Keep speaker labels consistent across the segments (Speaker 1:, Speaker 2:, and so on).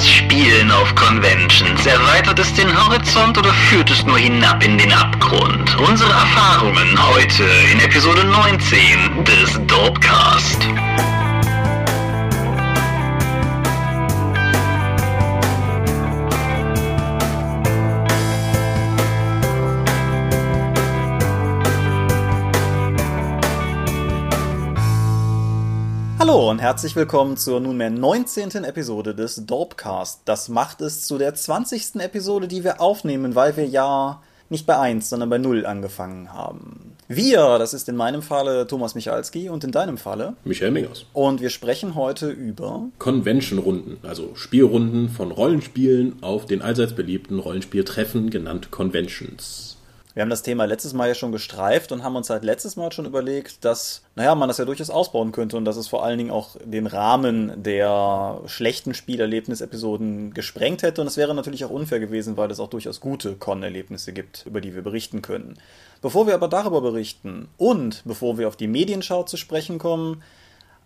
Speaker 1: das Spielen auf Conventions? Erweitert es den Horizont oder führt es nur hinab in den Abgrund? Unsere Erfahrungen heute in Episode 19 des Dorpcast.
Speaker 2: Hallo und herzlich willkommen zur nunmehr 19. Episode des Dorpcast. Das macht es zu der 20. Episode, die wir aufnehmen, weil wir ja nicht bei 1, sondern bei 0 angefangen haben. Wir, das ist in meinem Falle Thomas Michalski und in deinem Falle
Speaker 3: Michael Mingers.
Speaker 2: Und wir sprechen heute über
Speaker 3: Convention-Runden, also Spielrunden von Rollenspielen auf den allseits beliebten Rollenspieltreffen, genannt Conventions.
Speaker 2: Wir haben das Thema letztes Mal ja schon gestreift und haben uns halt letztes Mal schon überlegt, dass, naja, man das ja durchaus ausbauen könnte und dass es vor allen Dingen auch den Rahmen der schlechten Spielerlebnisepisoden gesprengt hätte. Und es wäre natürlich auch unfair gewesen, weil es auch durchaus gute Con-Erlebnisse gibt, über die wir berichten können. Bevor wir aber darüber berichten und bevor wir auf die Medienschau zu sprechen kommen,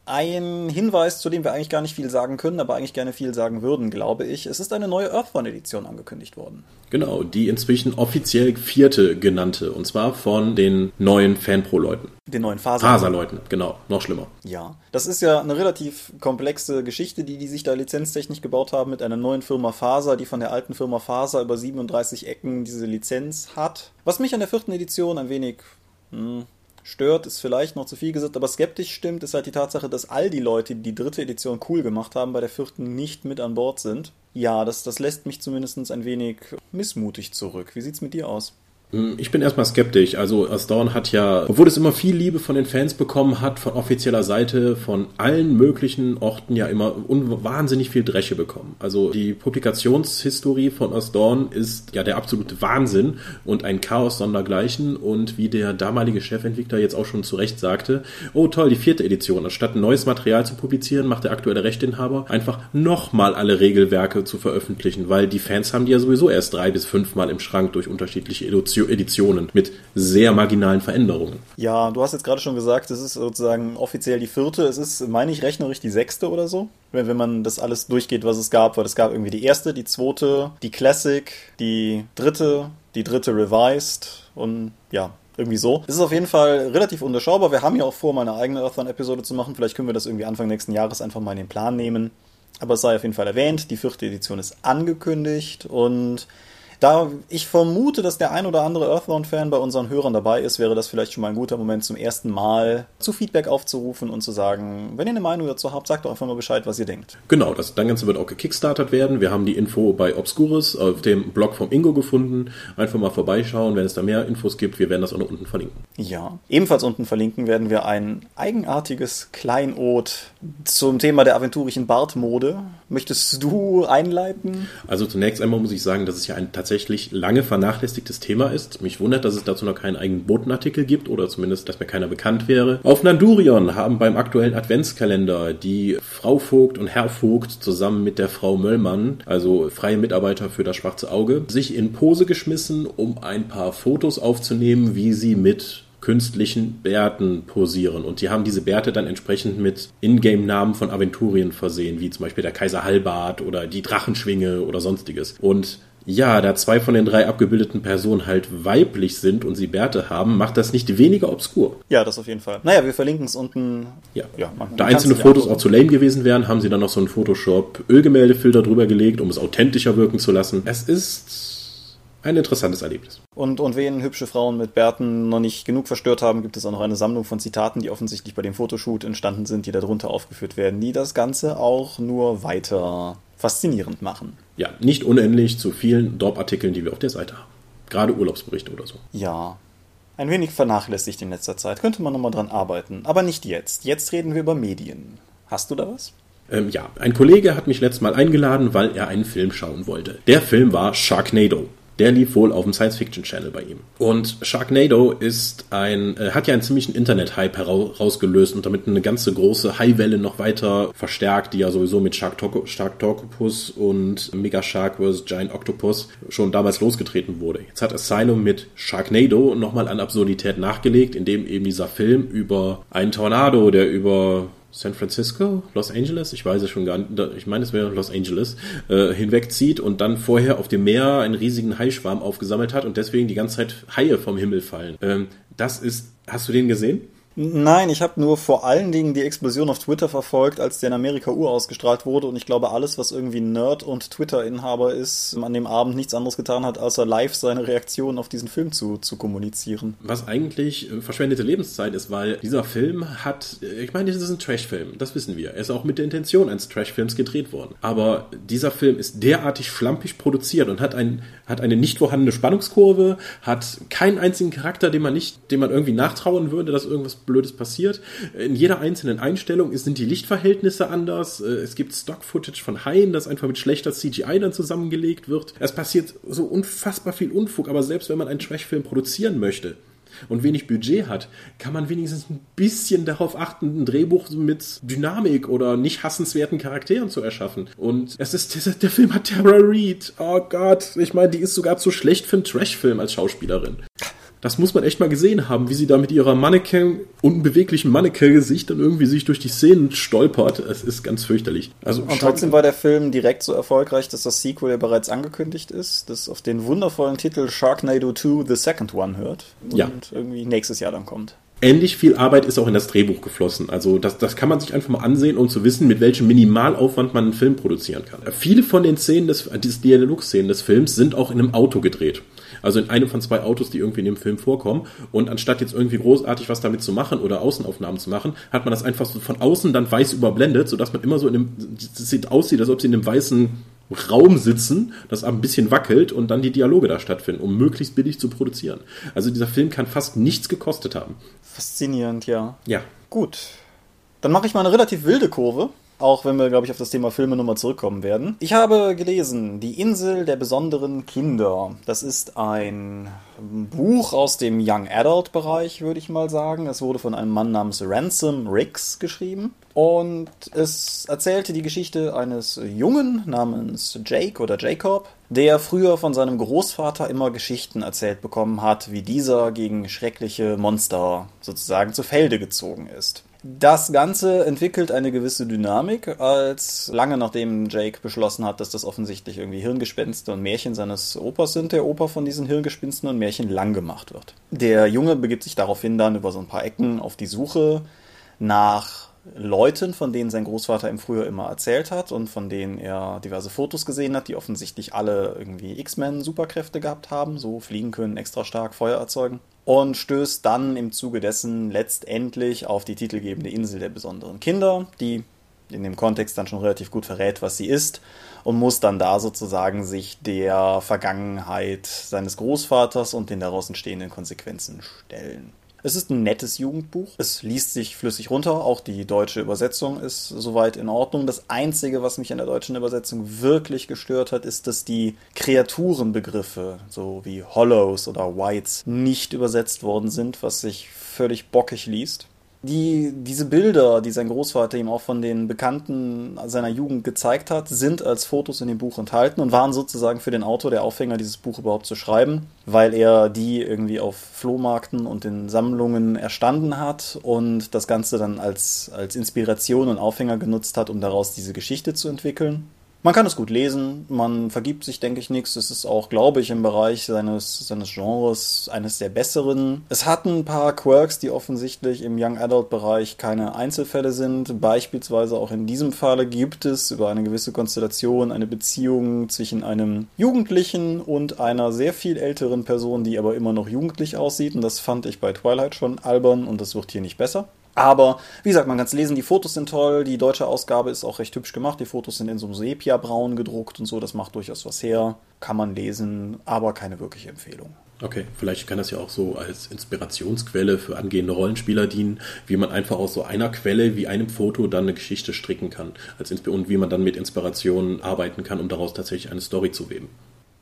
Speaker 2: ein Hinweis, zu dem wir eigentlich gar nicht viel sagen können, aber eigentlich gerne viel sagen würden, glaube ich. Es ist eine neue Earthbound-Edition angekündigt worden.
Speaker 3: Genau, die inzwischen offiziell vierte genannte, und zwar von den neuen Fanpro-Leuten.
Speaker 2: Den neuen Faser.
Speaker 3: Faser-Leuten, genau, noch schlimmer.
Speaker 2: Ja, das ist ja eine relativ komplexe Geschichte, die die sich da lizenztechnisch gebaut haben mit einer neuen Firma Faser, die von der alten Firma Faser über 37 Ecken diese Lizenz hat. Was mich an der vierten Edition ein wenig hm, stört, ist vielleicht noch zu viel gesagt, aber skeptisch stimmt, ist halt die Tatsache, dass all die Leute, die die dritte Edition cool gemacht haben, bei der vierten nicht mit an Bord sind. Ja, das, das lässt mich zumindest ein wenig missmutig zurück. Wie sieht's mit dir aus?
Speaker 3: Hm, ich bin erstmal skeptisch. Also Astorn hat ja, obwohl es immer viel Liebe von den Fans bekommen hat, von offizieller Seite, von allen möglichen Orten ja immer wahnsinnig viel Dresche bekommen. Also die Publikationshistorie von Astorn ist ja der absolute Wahnsinn und ein Chaos sondergleichen. Und wie der damalige Chefentwickler jetzt auch schon zu Recht sagte, oh toll, die vierte Edition. Anstatt neues Material zu publizieren, macht der aktuelle Rechteinhaber einfach nochmal alle Regelwerke zu veröffentlichen, weil die Fans haben die ja sowieso erst drei bis fünfmal im Schrank durch unterschiedliche Editionen Editionen mit sehr marginalen Veränderungen.
Speaker 2: Ja, du hast jetzt gerade schon gesagt, es ist sozusagen offiziell die vierte. Es ist, meine ich, rechnerisch die sechste oder so. Wenn, wenn man das alles durchgeht, was es gab, weil es gab irgendwie die erste, die zweite, die Classic, die dritte, die dritte Revised und ja, irgendwie so. Es ist auf jeden Fall relativ unterschaubar. Wir haben ja auch vor, mal eine eigene Earthbound-Episode zu machen. Vielleicht können wir das irgendwie Anfang nächsten Jahres einfach mal in den Plan nehmen. Aber es sei auf jeden Fall erwähnt, die vierte Edition ist angekündigt und da ich vermute, dass der ein oder andere Earthbound-Fan bei unseren Hörern dabei ist, wäre das vielleicht schon mal ein guter Moment zum ersten Mal zu Feedback aufzurufen und zu sagen, wenn ihr eine Meinung dazu habt, sagt doch einfach mal Bescheid, was ihr denkt.
Speaker 3: Genau, das Ganze wird auch gekickstartet werden. Wir haben die Info bei Obscurus auf dem Blog vom Ingo gefunden. Einfach mal vorbeischauen, wenn es da mehr Infos gibt. Wir werden das auch noch unten verlinken.
Speaker 2: Ja, ebenfalls unten verlinken werden wir ein eigenartiges Kleinod zum Thema der aventurischen Bartmode. Möchtest du einleiten?
Speaker 3: Also zunächst einmal muss ich sagen, dass es ja ein tatsächlich tatsächlich lange vernachlässigtes Thema ist. Mich wundert, dass es dazu noch keinen eigenen Botenartikel gibt oder zumindest, dass mir keiner bekannt wäre. Auf Nandurion haben beim aktuellen Adventskalender die Frau Vogt und Herr Vogt zusammen mit der Frau Möllmann, also freie Mitarbeiter für das schwarze Auge, sich in Pose geschmissen, um ein paar Fotos aufzunehmen, wie sie mit künstlichen Bärten posieren. Und die haben diese Bärte dann entsprechend mit Ingame-Namen von Aventurien versehen, wie zum Beispiel der Kaiser Halbart oder die Drachenschwinge oder sonstiges. Und ja, da zwei von den drei abgebildeten Personen halt weiblich sind und sie Bärte haben, macht das nicht weniger obskur.
Speaker 2: Ja, das auf jeden Fall. Naja, wir verlinken es unten.
Speaker 3: Ja, ja da einzelne Fotos auch zu lame gewesen wären, haben sie dann noch so einen Photoshop-Ölgemäldefilter drüber gelegt, um es authentischer wirken zu lassen. Es ist ein interessantes Erlebnis.
Speaker 2: Und, und wen hübsche Frauen mit Bärten noch nicht genug verstört haben, gibt es auch noch eine Sammlung von Zitaten, die offensichtlich bei dem Fotoshoot entstanden sind, die darunter aufgeführt werden, die das Ganze auch nur weiter faszinierend machen.
Speaker 3: Ja, nicht unendlich zu vielen Drop-Artikeln, die wir auf der Seite haben. Gerade Urlaubsberichte oder so.
Speaker 2: Ja. Ein wenig vernachlässigt in letzter Zeit. Könnte man nochmal dran arbeiten. Aber nicht jetzt. Jetzt reden wir über Medien. Hast du da was?
Speaker 3: Ähm, ja, ein Kollege hat mich letztes Mal eingeladen, weil er einen Film schauen wollte. Der Film war Sharknado. Der lief wohl auf dem Science-Fiction-Channel bei ihm. Und Sharknado ist ein, äh, hat ja einen ziemlichen Internet-Hype herausgelöst und damit eine ganze große High-Welle noch weiter verstärkt, die ja sowieso mit Sharktopus und Mega Shark vs. Giant Octopus schon damals losgetreten wurde. Jetzt hat Asylum mit Sharknado nochmal an Absurdität nachgelegt, indem eben dieser Film über einen Tornado, der über San Francisco, Los Angeles, ich weiß es schon gar nicht, ich meine, es wäre Los Angeles, äh, hinwegzieht und dann vorher auf dem Meer einen riesigen Haischwarm aufgesammelt hat und deswegen die ganze Zeit Haie vom Himmel fallen. Ähm, das ist, hast du den gesehen?
Speaker 2: Nein, ich habe nur vor allen Dingen die Explosion auf Twitter verfolgt, als der in Amerika urausgestrahlt wurde und ich glaube, alles, was irgendwie Nerd und Twitter-Inhaber ist, an dem Abend nichts anderes getan hat, außer live seine Reaktion auf diesen Film zu, zu kommunizieren.
Speaker 3: Was eigentlich äh, verschwendete Lebenszeit ist, weil dieser Film hat, äh, ich meine, das ist ein Trash-Film, das wissen wir. Er ist auch mit der Intention eines Trash-Films gedreht worden. Aber dieser Film ist derartig schlampig produziert und hat, ein, hat eine nicht vorhandene Spannungskurve, hat keinen einzigen Charakter, den man nicht, dem man irgendwie nachtrauen würde, dass irgendwas Blödes passiert. In jeder einzelnen Einstellung sind die Lichtverhältnisse anders. Äh, es gibt Stock-Footage von Haien, das einfach mit schlechter CGI dann zusammengelegt wird. Es passiert so unfassbar viel Unfug, aber selbst wenn man einen Trash-Film produzieren möchte, und wenig Budget hat, kann man wenigstens ein bisschen darauf achten, ein Drehbuch mit Dynamik oder nicht hassenswerten Charakteren zu erschaffen. Und es ist, der, Film hat Tara Reid. Oh Gott, ich meine, die ist sogar zu schlecht für einen Trash-Film als Schauspielerin. Das muss man echt mal gesehen haben, wie sie da mit ihrer Mannequin, unbeweglichen Mannequin-Gesicht dann irgendwie sich durch die Szenen stolpert. Es ist ganz fürchterlich.
Speaker 2: Also, und trotzdem war der Film direkt so erfolgreich, dass das Sequel ja bereits angekündigt ist, das auf den wundervollen Titel Sharknado 2 The Second One hört. Und ja. irgendwie nächstes Jahr dann kommt
Speaker 3: ähnlich viel Arbeit ist auch in das Drehbuch geflossen. Also das, das kann man sich einfach mal ansehen, um zu wissen, mit welchem Minimalaufwand man einen Film produzieren kann. Viele von den Szenen des, des Dialogszenen des Films sind auch in einem Auto gedreht. Also in einem von zwei Autos, die irgendwie in dem Film vorkommen. Und anstatt jetzt irgendwie großartig was damit zu machen oder Außenaufnahmen zu machen, hat man das einfach so von außen dann weiß überblendet, sodass man immer so in dem, das sieht aussieht, als ob sie in einem weißen Raum sitzen, das ein bisschen wackelt und dann die Dialoge da stattfinden, um möglichst billig zu produzieren. Also dieser Film kann fast nichts gekostet haben.
Speaker 2: Faszinierend, ja.
Speaker 3: Ja.
Speaker 2: Gut. Dann mache ich mal eine relativ wilde Kurve auch wenn wir, glaube ich, auf das Thema Filme nochmal zurückkommen werden. Ich habe gelesen, Die Insel der besonderen Kinder. Das ist ein Buch aus dem Young Adult Bereich, würde ich mal sagen. Es wurde von einem Mann namens Ransom Riggs geschrieben. Und es erzählte die Geschichte eines Jungen namens Jake oder Jacob, der früher von seinem Großvater immer Geschichten erzählt bekommen hat, wie dieser gegen schreckliche Monster sozusagen zu Felde gezogen ist. Das Ganze entwickelt eine gewisse Dynamik, als lange nachdem Jake beschlossen hat, dass das offensichtlich irgendwie Hirngespenste und Märchen seines Opas sind, der Opa von diesen Hirngespinsten und Märchen lang gemacht wird. Der Junge begibt sich daraufhin dann über so ein paar Ecken auf die Suche nach Leuten, von denen sein Großvater ihm früher immer erzählt hat und von denen er diverse Fotos gesehen hat, die offensichtlich alle irgendwie X-Men-Superkräfte gehabt haben, so fliegen können, extra stark Feuer erzeugen und stößt dann im Zuge dessen letztendlich auf die titelgebende Insel der besonderen Kinder, die in dem Kontext dann schon relativ gut verrät, was sie ist und muss dann da sozusagen sich der Vergangenheit seines Großvaters und den daraus entstehenden Konsequenzen stellen. Es ist ein nettes Jugendbuch. Es liest sich flüssig runter. Auch die deutsche Übersetzung ist soweit in Ordnung. Das Einzige, was mich an der deutschen Übersetzung wirklich gestört hat, ist, dass die Kreaturenbegriffe, so wie Hollows oder Whites, nicht übersetzt worden sind, was sich völlig bockig liest die, diese Bilder, die sein Großvater ihm auch von den Bekannten seiner Jugend gezeigt hat, sind als Fotos in dem Buch enthalten und waren sozusagen für den Autor der Aufhänger, dieses Buch überhaupt zu schreiben, weil er die irgendwie auf Flohmarkten und in Sammlungen erstanden hat und das Ganze dann als, als Inspiration und Aufhänger genutzt hat, um daraus diese Geschichte zu entwickeln. Man kann es gut lesen, man vergibt sich, denke ich, nichts. Es ist auch, glaube ich, im Bereich seines, seines Genres eines der besseren. Es hat ein paar Quirks, die offensichtlich im Young Adult Bereich keine Einzelfälle sind. Beispielsweise auch in diesem Falle gibt es über eine gewisse Konstellation eine Beziehung zwischen einem Jugendlichen und einer sehr viel älteren Person, die aber immer noch jugendlich aussieht. Und das fand ich bei Twilight schon albern und das wird hier nicht besser. Aber wie gesagt, man kann es lesen, die Fotos sind toll, die deutsche Ausgabe ist auch recht hübsch gemacht, die Fotos sind in so einem Sepia-Braun gedruckt und so, das macht durchaus was her, kann man lesen, aber keine wirkliche Empfehlung.
Speaker 3: Okay, vielleicht kann das ja auch so als Inspirationsquelle für angehende Rollenspieler dienen, wie man einfach aus so einer Quelle wie einem Foto dann eine Geschichte stricken kann als und wie man dann mit Inspirationen arbeiten kann, um daraus tatsächlich eine Story zu weben.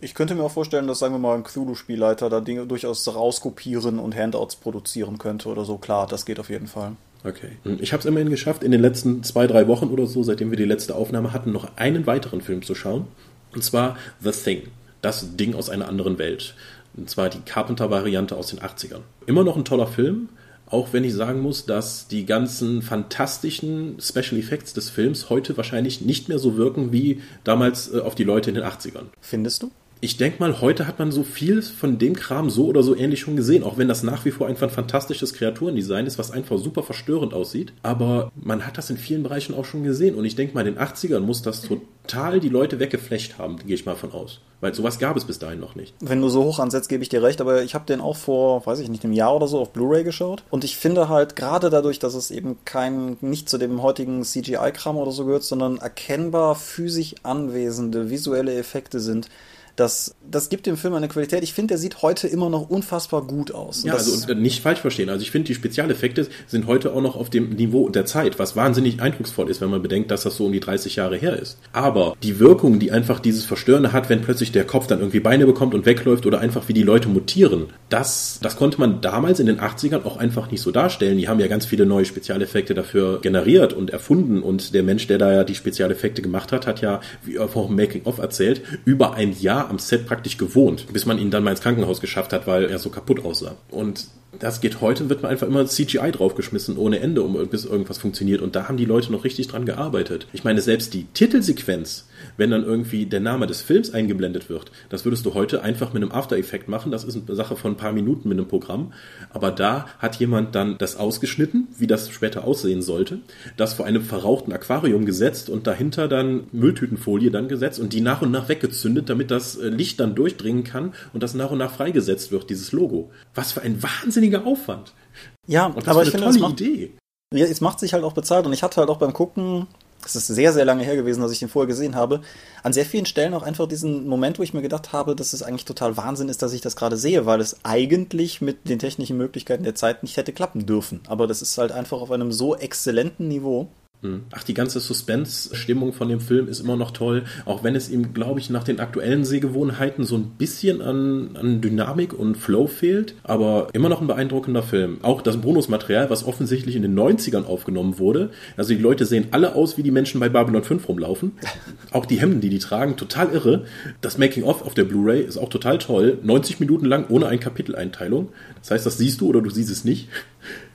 Speaker 2: Ich könnte mir auch vorstellen, dass, sagen wir mal, ein Cthulhu-Spielleiter da Dinge durchaus rauskopieren und Handouts produzieren könnte oder so. Klar, das geht auf jeden Fall.
Speaker 3: Okay. Ich habe es immerhin geschafft, in den letzten zwei, drei Wochen oder so, seitdem wir die letzte Aufnahme hatten, noch einen weiteren Film zu schauen. Und zwar The Thing. Das Ding aus einer anderen Welt. Und zwar die Carpenter-Variante aus den 80ern. Immer noch ein toller Film, Auch wenn ich sagen muss, dass die ganzen fantastischen Special Effects des Films heute wahrscheinlich nicht mehr so wirken wie damals äh, auf die Leute in den 80ern.
Speaker 2: Findest du?
Speaker 3: Ich denke mal, heute hat man so viel von dem Kram so oder so ähnlich schon gesehen, auch wenn das nach wie vor einfach ein fantastisches Kreaturendesign ist, was einfach super verstörend aussieht. Aber man hat das in vielen Bereichen auch schon gesehen. Und ich denke mal, in den 80ern muss das total die Leute weggeflecht haben, gehe ich mal von aus. Weil sowas gab es bis dahin noch nicht.
Speaker 2: Wenn du so hoch ansetzt, gebe ich dir recht, aber ich habe den auch vor, weiß ich nicht, einem Jahr oder so auf Blu-ray geschaut. Und ich finde halt, gerade dadurch, dass es eben kein, nicht zu dem heutigen CGI-Kram oder so gehört, sondern erkennbar physisch anwesende visuelle Effekte sind, das, das gibt dem Film eine Qualität. Ich finde, der sieht heute immer noch unfassbar gut aus.
Speaker 3: ja, also nicht falsch verstehen. Also ich finde, die Spezialeffekte sind heute auch noch auf dem Niveau der Zeit, was wahnsinnig eindrucksvoll ist, wenn man bedenkt, dass das so um die 30 Jahre her ist. Aber die Wirkung, die einfach dieses Verstörende hat, wenn plötzlich der Kopf dann irgendwie Beine bekommt und wegläuft oder einfach wie die Leute mutieren, das, das konnte man damals in den 80ern auch einfach nicht so darstellen. Die haben ja ganz viele neue Spezialeffekte dafür generiert und erfunden und der Mensch, der da ja die Spezialeffekte gemacht hat, hat ja, wie auch Making-of erzählt, über ein Jahr am Set praktisch gewohnt, bis man ihn dann mal ins Krankenhaus geschafft hat, weil er so kaputt aussah. Und das geht heute, wird man einfach immer CGI draufgeschmissen ohne Ende, um bis irgendwas funktioniert. Und da haben die Leute noch richtig dran gearbeitet. Ich meine, selbst die Titelsequenz, wenn dann irgendwie der Name des Films eingeblendet wird, das würdest du heute einfach mit einem After Effect machen. Das ist eine Sache von ein paar Minuten mit einem Programm. Aber da hat jemand dann das ausgeschnitten, wie das später aussehen sollte, das vor einem verrauchten Aquarium gesetzt und dahinter dann Mülltütenfolie dann gesetzt und die nach und nach weggezündet, damit das äh, Licht dann durchdringen kann und das nach und nach freigesetzt wird, dieses Logo. Was für ein Wahnsinn wahnsinniger Aufwand.
Speaker 2: Ja, und das aber ich finde, tolle macht, Idee. Ja, es macht sich halt auch bezahlt und ich hatte halt auch beim Gucken, es ist sehr, sehr lange her gewesen, dass ich den vorher gesehen habe, an sehr vielen Stellen auch einfach diesen Moment, wo ich mir gedacht habe, dass es eigentlich total Wahnsinn ist, dass ich das gerade sehe, weil es eigentlich mit den technischen Möglichkeiten der Zeit nicht hätte klappen dürfen. Aber das ist halt einfach auf einem so exzellenten Niveau.
Speaker 3: Hm. Ach, die ganze Suspense-Stimmung von dem Film ist immer noch toll, auch wenn es ihm, glaube ich, nach den aktuellen Sehgewohnheiten so ein bisschen an, an Dynamik und Flow fehlt, aber immer noch ein beeindruckender Film. Auch das Bonusmaterial, was offensichtlich in den 90ern aufgenommen wurde, also die Leute sehen alle aus, wie die Menschen bei Babylon 5 rumlaufen. Auch die Hemden, die die tragen, total irre. Das Making-of auf der Blu-ray ist auch total toll, 90 Minuten lang ohne ein Kapiteleinteilung. Das heißt, das siehst du oder du siehst es nicht.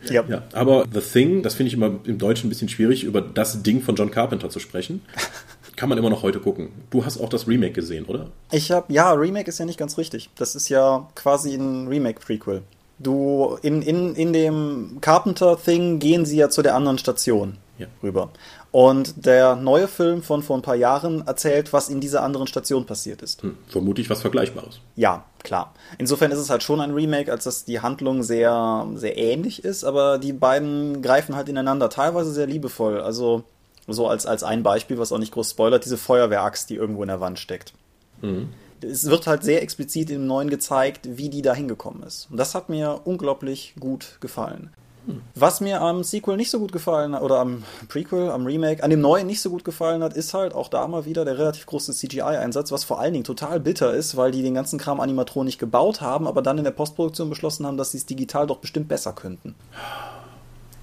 Speaker 3: Ja. ja. Aber The Thing, das finde ich immer im Deutschen ein bisschen schwierig, über das Ding von John Carpenter zu sprechen. Kann man immer noch heute gucken. Du hast auch das Remake gesehen, oder?
Speaker 2: Ich habe, ja, Remake ist ja nicht ganz richtig. Das ist ja quasi ein Remake-Prequel. Du, in, in, in dem Carpenter-Thing gehen sie ja zu der anderen Station ja. rüber. Und der neue Film von vor ein paar Jahren erzählt, was in dieser anderen Station passiert ist. Hm,
Speaker 3: vermutlich was Vergleichbares.
Speaker 2: Ja, klar. Insofern ist es halt schon ein Remake, als dass die Handlung sehr, sehr ähnlich ist, aber die beiden greifen halt ineinander, teilweise sehr liebevoll. Also so als, als ein Beispiel, was auch nicht groß spoilert, diese Feuerwehraxt, die irgendwo in der Wand steckt. Mhm. Es wird halt sehr explizit im Neuen gezeigt, wie die da hingekommen ist. Und das hat mir unglaublich gut gefallen. Was mir am Sequel nicht so gut gefallen hat, oder am Prequel, am Remake, an dem neuen nicht so gut gefallen hat, ist halt auch da mal wieder der relativ große CGI-Einsatz, was vor allen Dingen total bitter ist, weil die den ganzen Kram animatronisch gebaut haben, aber dann in der Postproduktion beschlossen haben, dass sie es digital doch bestimmt besser könnten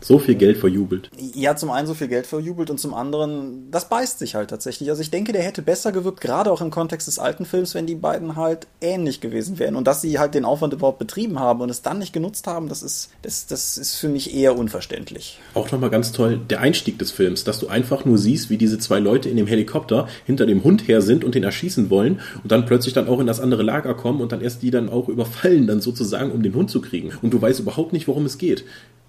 Speaker 3: so viel Geld verjubelt.
Speaker 2: Ja, zum einen so viel Geld verjubelt und zum anderen, das beißt sich halt tatsächlich. Also ich denke, der hätte besser gewirkt, gerade auch im Kontext des alten Films, wenn die beiden halt ähnlich gewesen wären. Und dass sie halt den Aufwand überhaupt betrieben haben und es dann nicht genutzt haben, das ist, das, das ist für mich eher unverständlich.
Speaker 3: Auch nochmal ganz toll, der Einstieg des Films, dass du einfach nur siehst, wie diese zwei Leute in dem Helikopter hinter dem Hund her sind und den erschießen wollen und dann plötzlich dann auch in das andere Lager kommen und dann erst die dann auch überfallen, dann sozusagen, um den Hund zu kriegen. Und du weißt überhaupt nicht, worum es geht.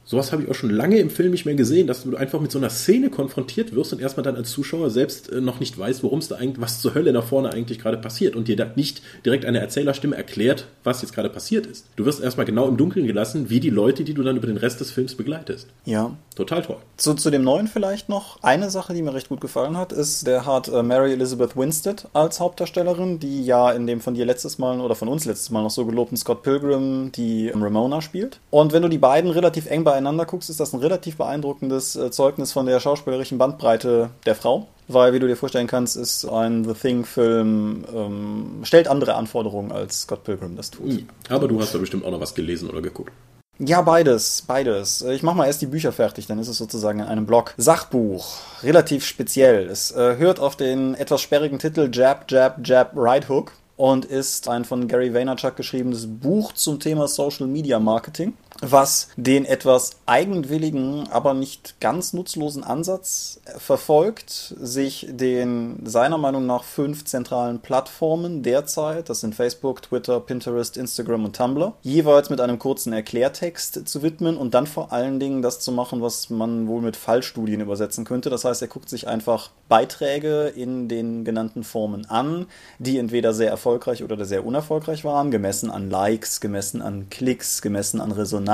Speaker 3: Sowas habe ich auch schon lange im Film nicht mehr gesehen, dass du einfach mit so einer Szene konfrontiert wirst und erstmal dann als Zuschauer selbst äh, noch nicht weißt, worum es da eigentlich, was zur Hölle da vorne eigentlich gerade passiert und dir da nicht direkt eine Erzählerstimme erklärt, was jetzt gerade passiert ist. Du wirst erstmal genau im Dunkeln gelassen, wie die Leute, die du dann über den Rest des Films begleitest.
Speaker 2: Ja.
Speaker 3: Total toll.
Speaker 2: Zu, zu dem neuen vielleicht noch. Eine Sache, die mir recht gut gefallen hat, ist, der hat äh, Mary Elizabeth Winstead als Hauptdarstellerin, die ja in dem von dir letztes Mal oder von uns letztes Mal noch so gelobten Scott Pilgrim die Ramona spielt. Und wenn du die beiden relativ eng beieinander guckst, ist das ein relativ beeindruckendes äh, Zeugnis von der schauspielerischen Bandbreite der Frau. Weil, wie du dir vorstellen kannst, ist ein The Thing-Film, ähm, stellt andere Anforderungen als Scott Pilgrim das tut.
Speaker 3: Aber du hast da bestimmt auch noch was gelesen oder geguckt.
Speaker 2: Ja, beides, beides. Ich mache mal erst die Bücher fertig, dann ist es sozusagen in einem Blog. Sachbuch, relativ speziell. Es äh, hört auf den etwas sperrigen Titel Jab, Jab, Jab, Right Hook und ist ein von Gary Vaynerchuk geschriebenes Buch zum Thema Social Media Marketing. Was den etwas eigenwilligen, aber nicht ganz nutzlosen Ansatz verfolgt, sich den seiner Meinung nach fünf zentralen Plattformen derzeit, das sind Facebook, Twitter, Pinterest, Instagram und Tumblr, jeweils mit einem kurzen Erklärtext zu widmen und dann vor allen Dingen das zu machen, was man wohl mit Fallstudien übersetzen könnte. Das heißt, er guckt sich einfach Beiträge in den genannten Formen an, die entweder sehr erfolgreich oder sehr unerfolgreich waren, gemessen an Likes, gemessen an Klicks, gemessen an Resonanz,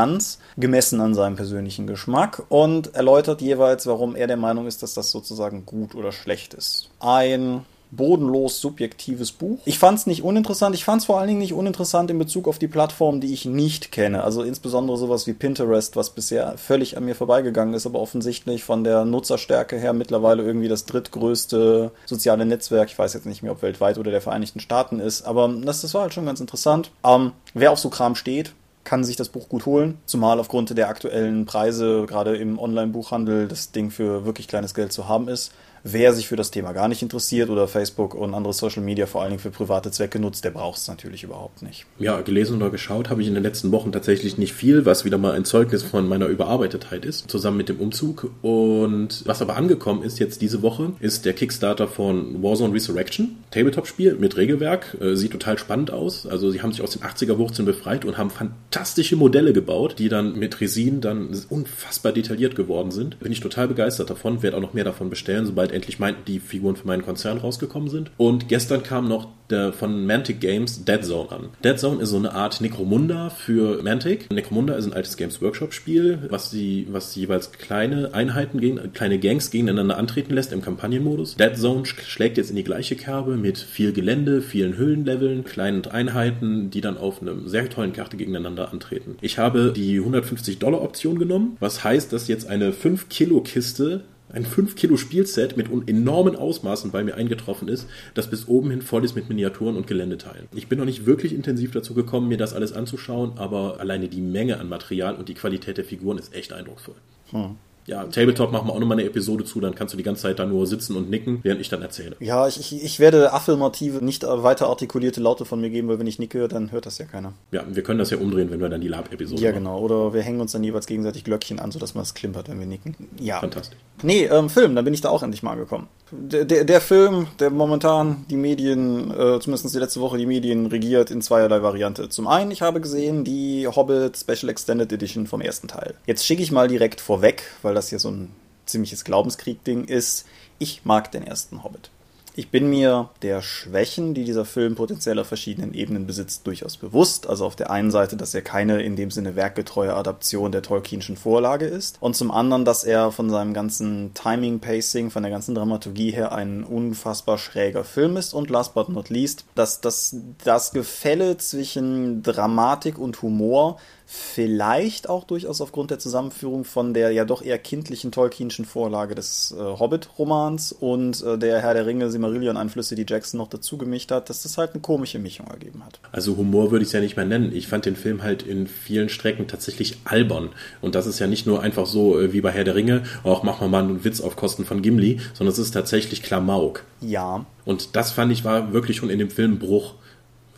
Speaker 2: gemessen an seinem persönlichen Geschmack und erläutert jeweils, warum er der Meinung ist, dass das sozusagen gut oder schlecht ist. Ein bodenlos subjektives Buch. Ich fand es nicht uninteressant. Ich fand es vor allen Dingen nicht uninteressant in Bezug auf die Plattformen, die ich nicht kenne. Also insbesondere sowas wie Pinterest, was bisher völlig an mir vorbeigegangen ist, aber offensichtlich von der Nutzerstärke her mittlerweile irgendwie das drittgrößte soziale Netzwerk. Ich weiß jetzt nicht mehr, ob weltweit oder der Vereinigten Staaten ist, aber das, das war halt schon ganz interessant. Ähm, wer auf so Kram steht, kann sich das Buch gut holen, zumal aufgrund der aktuellen Preise gerade im Online-Buchhandel das Ding für wirklich kleines Geld zu haben ist. Wer sich für das Thema gar nicht interessiert oder Facebook und andere Social Media vor allen Dingen für private Zwecke nutzt, der braucht es natürlich überhaupt nicht.
Speaker 3: Ja, gelesen oder geschaut habe ich in den letzten Wochen tatsächlich nicht viel, was wieder mal ein Zeugnis von meiner Überarbeitetheit ist, zusammen mit dem Umzug. Und was aber angekommen ist jetzt diese Woche, ist der Kickstarter von Warzone Resurrection. Tabletop-Spiel mit Regelwerk. Äh, sieht total spannend aus. Also sie haben sich aus den 80er-Wurzeln befreit und haben fantastische Modelle gebaut, die dann mit Resin dann unfassbar detailliert geworden sind. Bin ich total begeistert davon, werde auch noch mehr davon bestellen, sobald halt endlich mein, die Figuren für meinen Konzern rausgekommen sind. Und gestern kam noch der von Mantic Games Dead Zone an. Dead Zone ist so eine Art Necromunda für Mantic. Necromunda ist ein altes Games Workshop Spiel, was sie, was jeweils kleine Einheiten gegen, kleine Gangs gegeneinander antreten lässt im Kampagnenmodus. Dead Zone schlägt jetzt in die gleiche Kerbe mit viel Gelände, vielen Höhlenleveln, kleinen Einheiten, die dann auf einem sehr tollen Karte gegeneinander antreten. Ich habe die 150 Dollar Option genommen, was heißt, dass jetzt eine 5 Kilo Kiste ein 5 Kilo Spielset mit enormen Ausmaßen bei mir eingetroffen ist, das bis oben hin voll ist mit Miniaturen und Geländeteilen. Ich bin noch nicht wirklich intensiv dazu gekommen, mir das alles anzuschauen, aber alleine die Menge an Material und die Qualität der Figuren ist echt eindrucksvoll. Hm ja, Tabletop machen wir auch nochmal eine Episode zu, dann kannst du die ganze Zeit da nur sitzen und nicken, während ich dann erzähle.
Speaker 2: Ja, ich, ich, ich werde affirmative, nicht weiter artikulierte Laute von mir geben, weil wenn ich nicke, dann hört das ja keiner.
Speaker 3: Ja, wir können das ja umdrehen, wenn wir dann die Lab-Episode
Speaker 2: Ja, genau. Oder wir hängen uns dann jeweils gegenseitig Glöckchen an, sodass man es klimpert, wenn wir nicken.
Speaker 3: Ja. Fantastisch.
Speaker 2: Nee, ähm, Film, dann bin ich da auch endlich mal gekommen. Der, der, Film, der momentan die Medien, äh, zumindest die letzte Woche die Medien regiert, in zweierlei Variante. Zum einen, ich habe gesehen die Hobbit Special Extended Edition vom ersten Teil. Jetzt schicke ich mal direkt vorweg, weil das hier so ein ziemliches Glaubenskrieg-Ding ist, ich mag den ersten Hobbit. Ich bin mir der Schwächen, die dieser Film potenziell auf verschiedenen Ebenen besitzt, durchaus bewusst. Also auf der einen Seite, dass er keine in dem Sinne werkgetreue Adaption der Tolkienschen Vorlage ist. Und zum anderen, dass er von seinem ganzen Timing, Pacing, von der ganzen Dramaturgie her ein unfassbar schräger Film ist. Und last but not least, dass das, das Gefälle zwischen Dramatik und Humor Vielleicht auch durchaus aufgrund der Zusammenführung von der ja doch eher kindlichen Tolkienschen Vorlage des äh, Hobbit-Romans und äh, der Herr der Ringe Silmarillion-Einflüsse, die Jackson noch dazu gemischt hat, dass das halt eine komische Mischung ergeben hat.
Speaker 3: Also Humor würde ich es ja nicht mehr nennen. Ich fand den Film halt in vielen Strecken tatsächlich albern. Und das ist ja nicht nur einfach so äh, wie bei Herr der Ringe, auch machen wir mal einen Witz auf Kosten von Gimli, sondern es ist tatsächlich Klamauk.
Speaker 2: Ja.
Speaker 3: Und das fand ich war wirklich schon in dem Film Bruch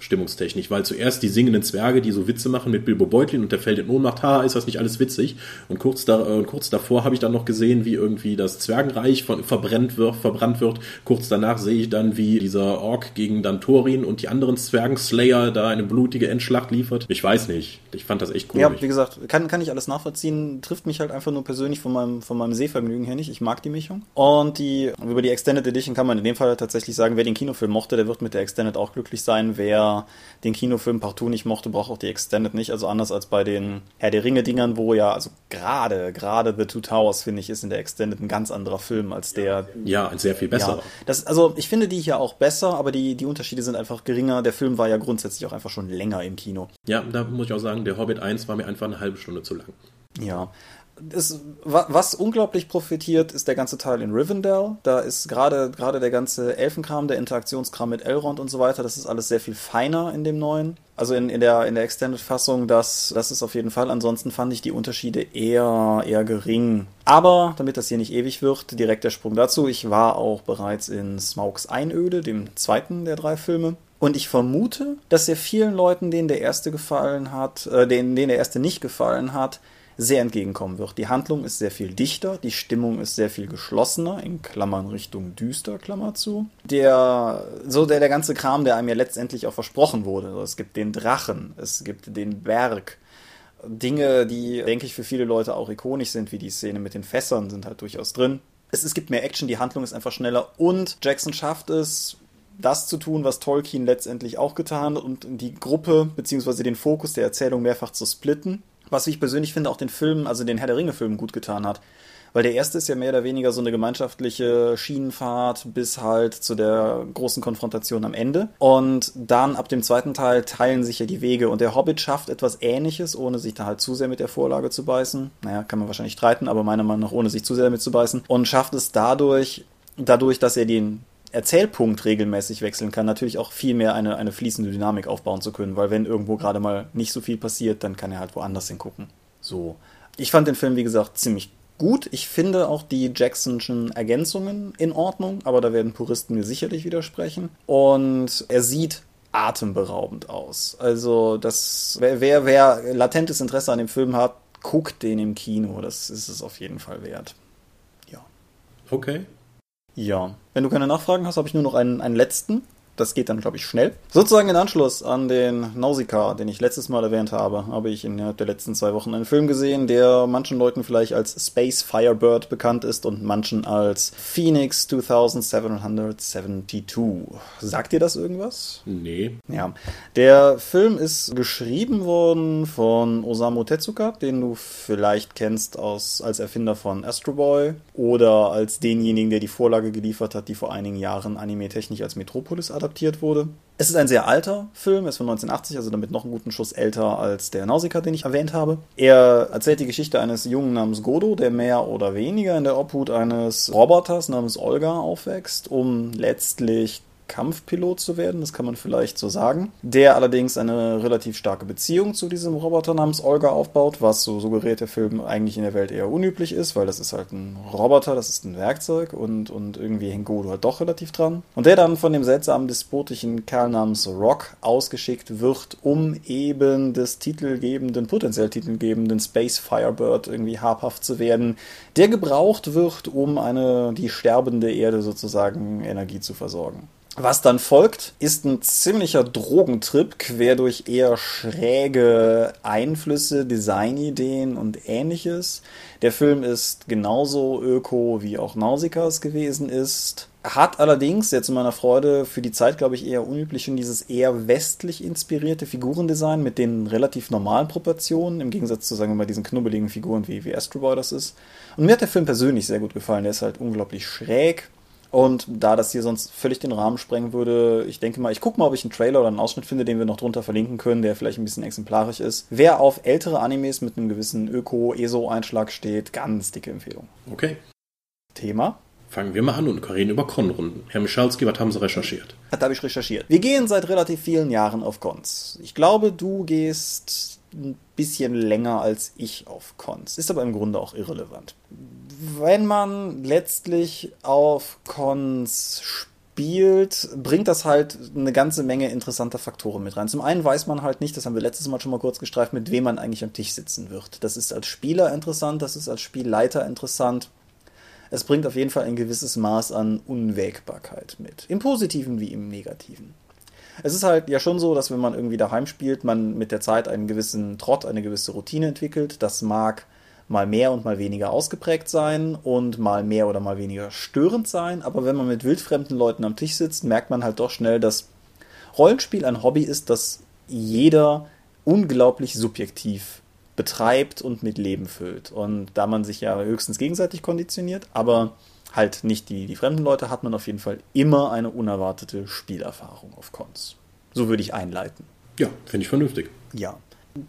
Speaker 3: stimmungstechnisch, weil zuerst die singenden Zwerge, die so Witze machen mit Bilbo Beutlin und der fällt in Ohnmacht, ha, ist das nicht alles witzig? Und kurz, da, äh, kurz davor habe ich dann noch gesehen, wie irgendwie das Zwergenreich von, verbrennt wird, verbrannt wird. Kurz danach sehe ich dann, wie dieser Ork gegen dann Thorin und die anderen Zwergenslayer da eine blutige Endschlacht liefert. Ich weiß nicht. Ich fand das echt cool.
Speaker 2: Ja, wie gesagt, kann, kann ich alles nachvollziehen. Trifft mich halt einfach nur persönlich von meinem, von meinem Sehvergnügen her nicht. Ich mag die Mischung. Und die, über die Extended Edition kann man in dem Fall tatsächlich sagen, wer den Kinofilm mochte, der wird mit der Extended auch glücklich sein. Wer den Kinofilm partout nicht mochte, braucht auch die Extended nicht. Also anders als bei den Herr der Ringe-Dingern, wo ja, also gerade, gerade The Two Towers, finde ich, ist in der Extended ein ganz anderer Film als der.
Speaker 3: Ja, ein sehr viel besser. Ja,
Speaker 2: das, also ich finde die hier auch besser, aber die, die Unterschiede sind einfach geringer. Der Film war ja grundsätzlich auch einfach schon länger im Kino.
Speaker 3: Ja, da muss ich auch sagen, der Hobbit 1 war mir einfach eine halbe Stunde zu lang.
Speaker 2: Ja, ist, was unglaublich profitiert, ist der ganze Teil in Rivendell. Da ist gerade gerade der ganze Elfenkram, der Interaktionskram mit Elrond und so weiter, das ist alles sehr viel feiner in dem neuen. Also in, in der in der Extended-Fassung, das, das ist auf jeden Fall. Ansonsten fand ich die Unterschiede eher, eher gering. Aber damit das hier nicht ewig wird, direkt der Sprung dazu. Ich war auch bereits in Smaugs Einöde, dem zweiten der drei Filme. Und ich vermute, dass er vielen Leuten, denen der erste gefallen hat, äh, denen, denen der erste nicht gefallen hat, sehr entgegenkommen wird. Die Handlung ist sehr viel dichter, die Stimmung ist sehr viel geschlossener, in Klammern Richtung düster, Klammer zu. Der, so der, der ganze Kram, der einem ja letztendlich auch versprochen wurde. Also es gibt den Drachen, es gibt den Berg. Dinge, die, denke ich, für viele Leute auch ikonisch sind, wie die Szene mit den Fässern, sind halt durchaus drin. Es, es gibt mehr Action, die Handlung ist einfach schneller und Jackson schafft es, das zu tun, was Tolkien letztendlich auch getan hat und die Gruppe bzw. den Fokus der Erzählung mehrfach zu splitten was ich persönlich finde auch den Film, also den Herr der Ringe-Film gut getan hat. Weil der erste ist ja mehr oder weniger so eine gemeinschaftliche Schienenfahrt bis halt zu der großen Konfrontation am Ende. Und dann ab dem zweiten Teil teilen sich ja die Wege. Und der Hobbit schafft etwas ähnliches, ohne sich da halt zu sehr mit der Vorlage zu beißen. Naja, kann man wahrscheinlich streiten, aber meiner Meinung nach ohne sich zu sehr damit zu beißen. Und schafft es dadurch, dadurch, dass er den Erzählpunkt regelmäßig wechseln kann, natürlich auch viel mehr eine, eine fließende Dynamik aufbauen zu können, weil wenn irgendwo gerade mal nicht so viel passiert, dann kann er halt woanders hingucken. So. Ich fand den Film, wie gesagt, ziemlich gut. Ich finde auch die Jacksonschen Ergänzungen in Ordnung, aber da werden Puristen mir sicherlich widersprechen. Und er sieht atemberaubend aus. Also, das, wer, wer, wer latentes Interesse an dem Film hat, guckt den im Kino. Das ist es auf jeden Fall wert. Ja.
Speaker 3: Okay.
Speaker 2: Ja. Wenn du keine Nachfragen hast, habe ich nur noch einen, einen letzten. Das geht dann, glaube ich, schnell. Sozusagen in Anschluss an den Nausicaa, den ich letztes Mal erwähnt habe, habe ich innerhalb der letzten zwei Wochen einen Film gesehen, der manchen Leuten vielleicht als Space Firebird bekannt ist und manchen als Phoenix 2772. Sagt dir das irgendwas?
Speaker 3: Nee.
Speaker 2: Ja. Der Film ist geschrieben worden von Osamu Tezuka, den du vielleicht kennst aus, als Erfinder von Astro Boy oder als denjenigen, der die Vorlage geliefert hat, die vor einigen Jahren anime-technisch als Metropolis adaptiert wurde. Es ist ein sehr alter Film, er ist von 1980, also damit noch einen guten Schuss älter als der Nausicaa, den ich erwähnt habe. Er erzählt die Geschichte eines Jungen namens Godo, der mehr oder weniger in der Obhut eines Roboters namens Olga aufwächst, um letztlich Kampfpilot zu werden, das kann man vielleicht so sagen. Der allerdings eine relativ starke Beziehung zu diesem Roboter namens Olga aufbaut, was so suggeriert der Film eigentlich in der Welt eher unüblich ist, weil das ist halt ein Roboter, das ist ein Werkzeug und, und irgendwie hängt Godo halt doch relativ dran. Und der dann von dem seltsamen despotischen Kerl namens Rock ausgeschickt wird, um eben des titelgebenden, potenziell titelgebenden Space Firebird irgendwie habhaft zu werden, der gebraucht wird, um eine, die sterbende Erde sozusagen Energie zu versorgen. Was dann folgt, ist ein ziemlicher Drogentrip quer durch eher schräge Einflüsse, Designideen und ähnliches. Der Film ist genauso öko wie auch Nausikas gewesen ist. Hat allerdings, jetzt zu meiner Freude, für die Zeit, glaube ich, eher unüblich in dieses eher westlich inspirierte Figurendesign mit den relativ normalen Proportionen, im Gegensatz zu, sagen wir mal, diesen knubbeligen Figuren wie, wie Astro Boy das ist. Und mir hat der Film persönlich sehr gut gefallen. Der ist halt unglaublich schräg, und da das hier sonst völlig den Rahmen sprengen würde, ich denke mal, ich gucke mal, ob ich einen Trailer oder einen Ausschnitt finde, den wir noch drunter verlinken können, der vielleicht ein bisschen exemplarisch ist. Wer auf ältere Animes mit einem gewissen Öko-ESO-Einschlag steht, ganz dicke Empfehlung.
Speaker 3: Okay.
Speaker 2: Thema?
Speaker 3: Fangen wir mal an und reden über Con-Runden. Herr Michalski, was haben Sie recherchiert?
Speaker 2: Das habe ich recherchiert. Wir gehen seit relativ vielen Jahren auf Cons. Ich glaube, du gehst ein bisschen länger als ich auf Cons. Ist aber im Grunde auch irrelevant wenn man letztlich auf Cons spielt, bringt das halt eine ganze Menge interessanter Faktoren mit rein. Zum einen weiß man halt nicht, das haben wir letztes Mal schon mal kurz gestreift, mit wem man eigentlich am Tisch sitzen wird. Das ist als Spieler interessant, das ist als Spielleiter interessant. Es bringt auf jeden Fall ein gewisses Maß an Unwägbarkeit mit. Im Positiven wie im Negativen. Es ist halt ja schon so, dass wenn man irgendwie daheim spielt, man mit der Zeit einen gewissen Trott, eine gewisse Routine entwickelt. Das mag mal mehr und mal weniger ausgeprägt sein und mal mehr oder mal weniger störend sein. Aber wenn man mit wildfremden Leuten am Tisch sitzt, merkt man halt doch schnell, dass Rollenspiel ein Hobby ist, das jeder unglaublich subjektiv betreibt und mit Leben füllt. Und da man sich ja höchstens gegenseitig konditioniert, aber halt nicht die, die fremden Leute, hat man auf jeden Fall immer eine unerwartete Spielerfahrung auf Cons. So würde ich einleiten.
Speaker 3: Ja, finde ich vernünftig.
Speaker 2: Ja.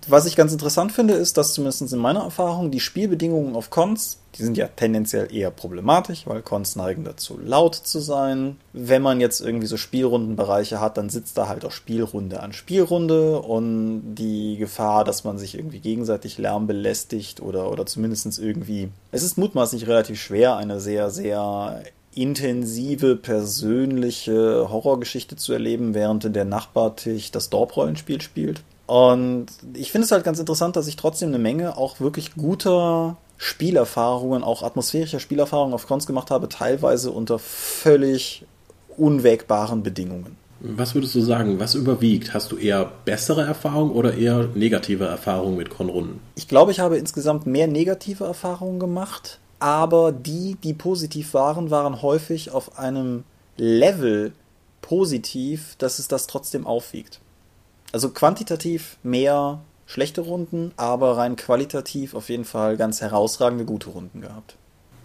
Speaker 2: Was ich ganz interessant finde, ist, dass zumindest in meiner Erfahrung die Spielbedingungen auf Cons, die sind ja tendenziell eher problematisch, weil Cons neigen dazu, laut zu sein. Wenn man jetzt irgendwie so Spielrundenbereiche hat, dann sitzt da halt auch Spielrunde an Spielrunde und die Gefahr, dass man sich irgendwie gegenseitig Lärm belästigt oder, oder zumindest irgendwie. Es ist mutmaßlich relativ schwer, eine sehr, sehr intensive, persönliche Horrorgeschichte zu erleben, während der Nachbartisch das Dorp-Rollenspiel spielt. Und ich finde es halt ganz interessant, dass ich trotzdem eine Menge auch wirklich guter Spielerfahrungen, auch atmosphärischer Spielerfahrungen auf Cons gemacht habe, teilweise unter völlig unwägbaren Bedingungen.
Speaker 3: Was würdest du sagen, was überwiegt? Hast du eher bessere Erfahrungen oder eher negative Erfahrungen mit Con-Runden?
Speaker 2: Ich glaube, ich habe insgesamt mehr negative Erfahrungen gemacht, aber die, die positiv waren, waren häufig auf einem Level positiv, dass es das trotzdem aufwiegt. Also quantitativ mehr schlechte Runden, aber rein qualitativ auf jeden Fall ganz herausragende gute Runden gehabt.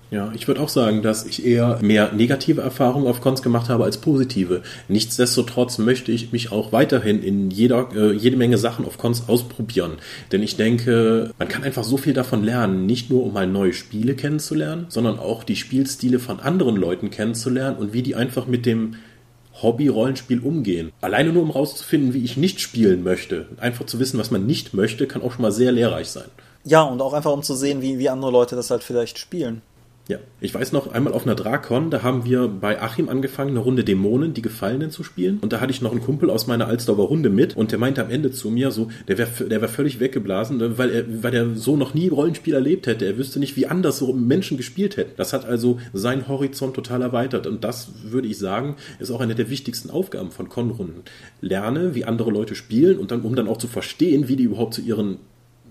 Speaker 3: Ja, ich würde auch sagen, dass ich eher mehr negative Erfahrungen auf Cons gemacht habe als positive. Nichtsdestotrotz möchte ich mich auch weiterhin in jeder, äh, jede Menge Sachen auf Cons ausprobieren. Denn ich denke, man kann einfach so viel davon lernen, nicht nur um mal neue Spiele kennenzulernen, sondern auch die Spielstile von anderen Leuten kennenzulernen und wie die einfach mit dem Hobby-Rollenspiel umgehen. Alleine nur um rauszufinden, wie ich nicht spielen möchte. Einfach zu wissen, was man nicht möchte, kann auch schon mal sehr lehrreich sein.
Speaker 2: Ja, und auch einfach um zu sehen, wie, wie andere Leute das halt vielleicht spielen.
Speaker 3: Ja, ich weiß noch, einmal auf einer Drakon, da haben wir bei Achim angefangen, eine Runde Dämonen, die Gefallenen zu spielen. Und da hatte ich noch einen Kumpel aus meiner Alsdorfer Runde mit und der meinte am Ende zu mir so, der wäre der wär völlig weggeblasen, weil er, weil er so noch nie Rollenspiel erlebt hätte. Er wüsste nicht, wie anders so Menschen gespielt hätten. Das hat also seinen Horizont total erweitert. Und das würde ich sagen, ist auch eine der wichtigsten Aufgaben von Con-Runden. Lerne, wie andere Leute spielen und dann, um dann auch zu verstehen, wie die überhaupt zu ihren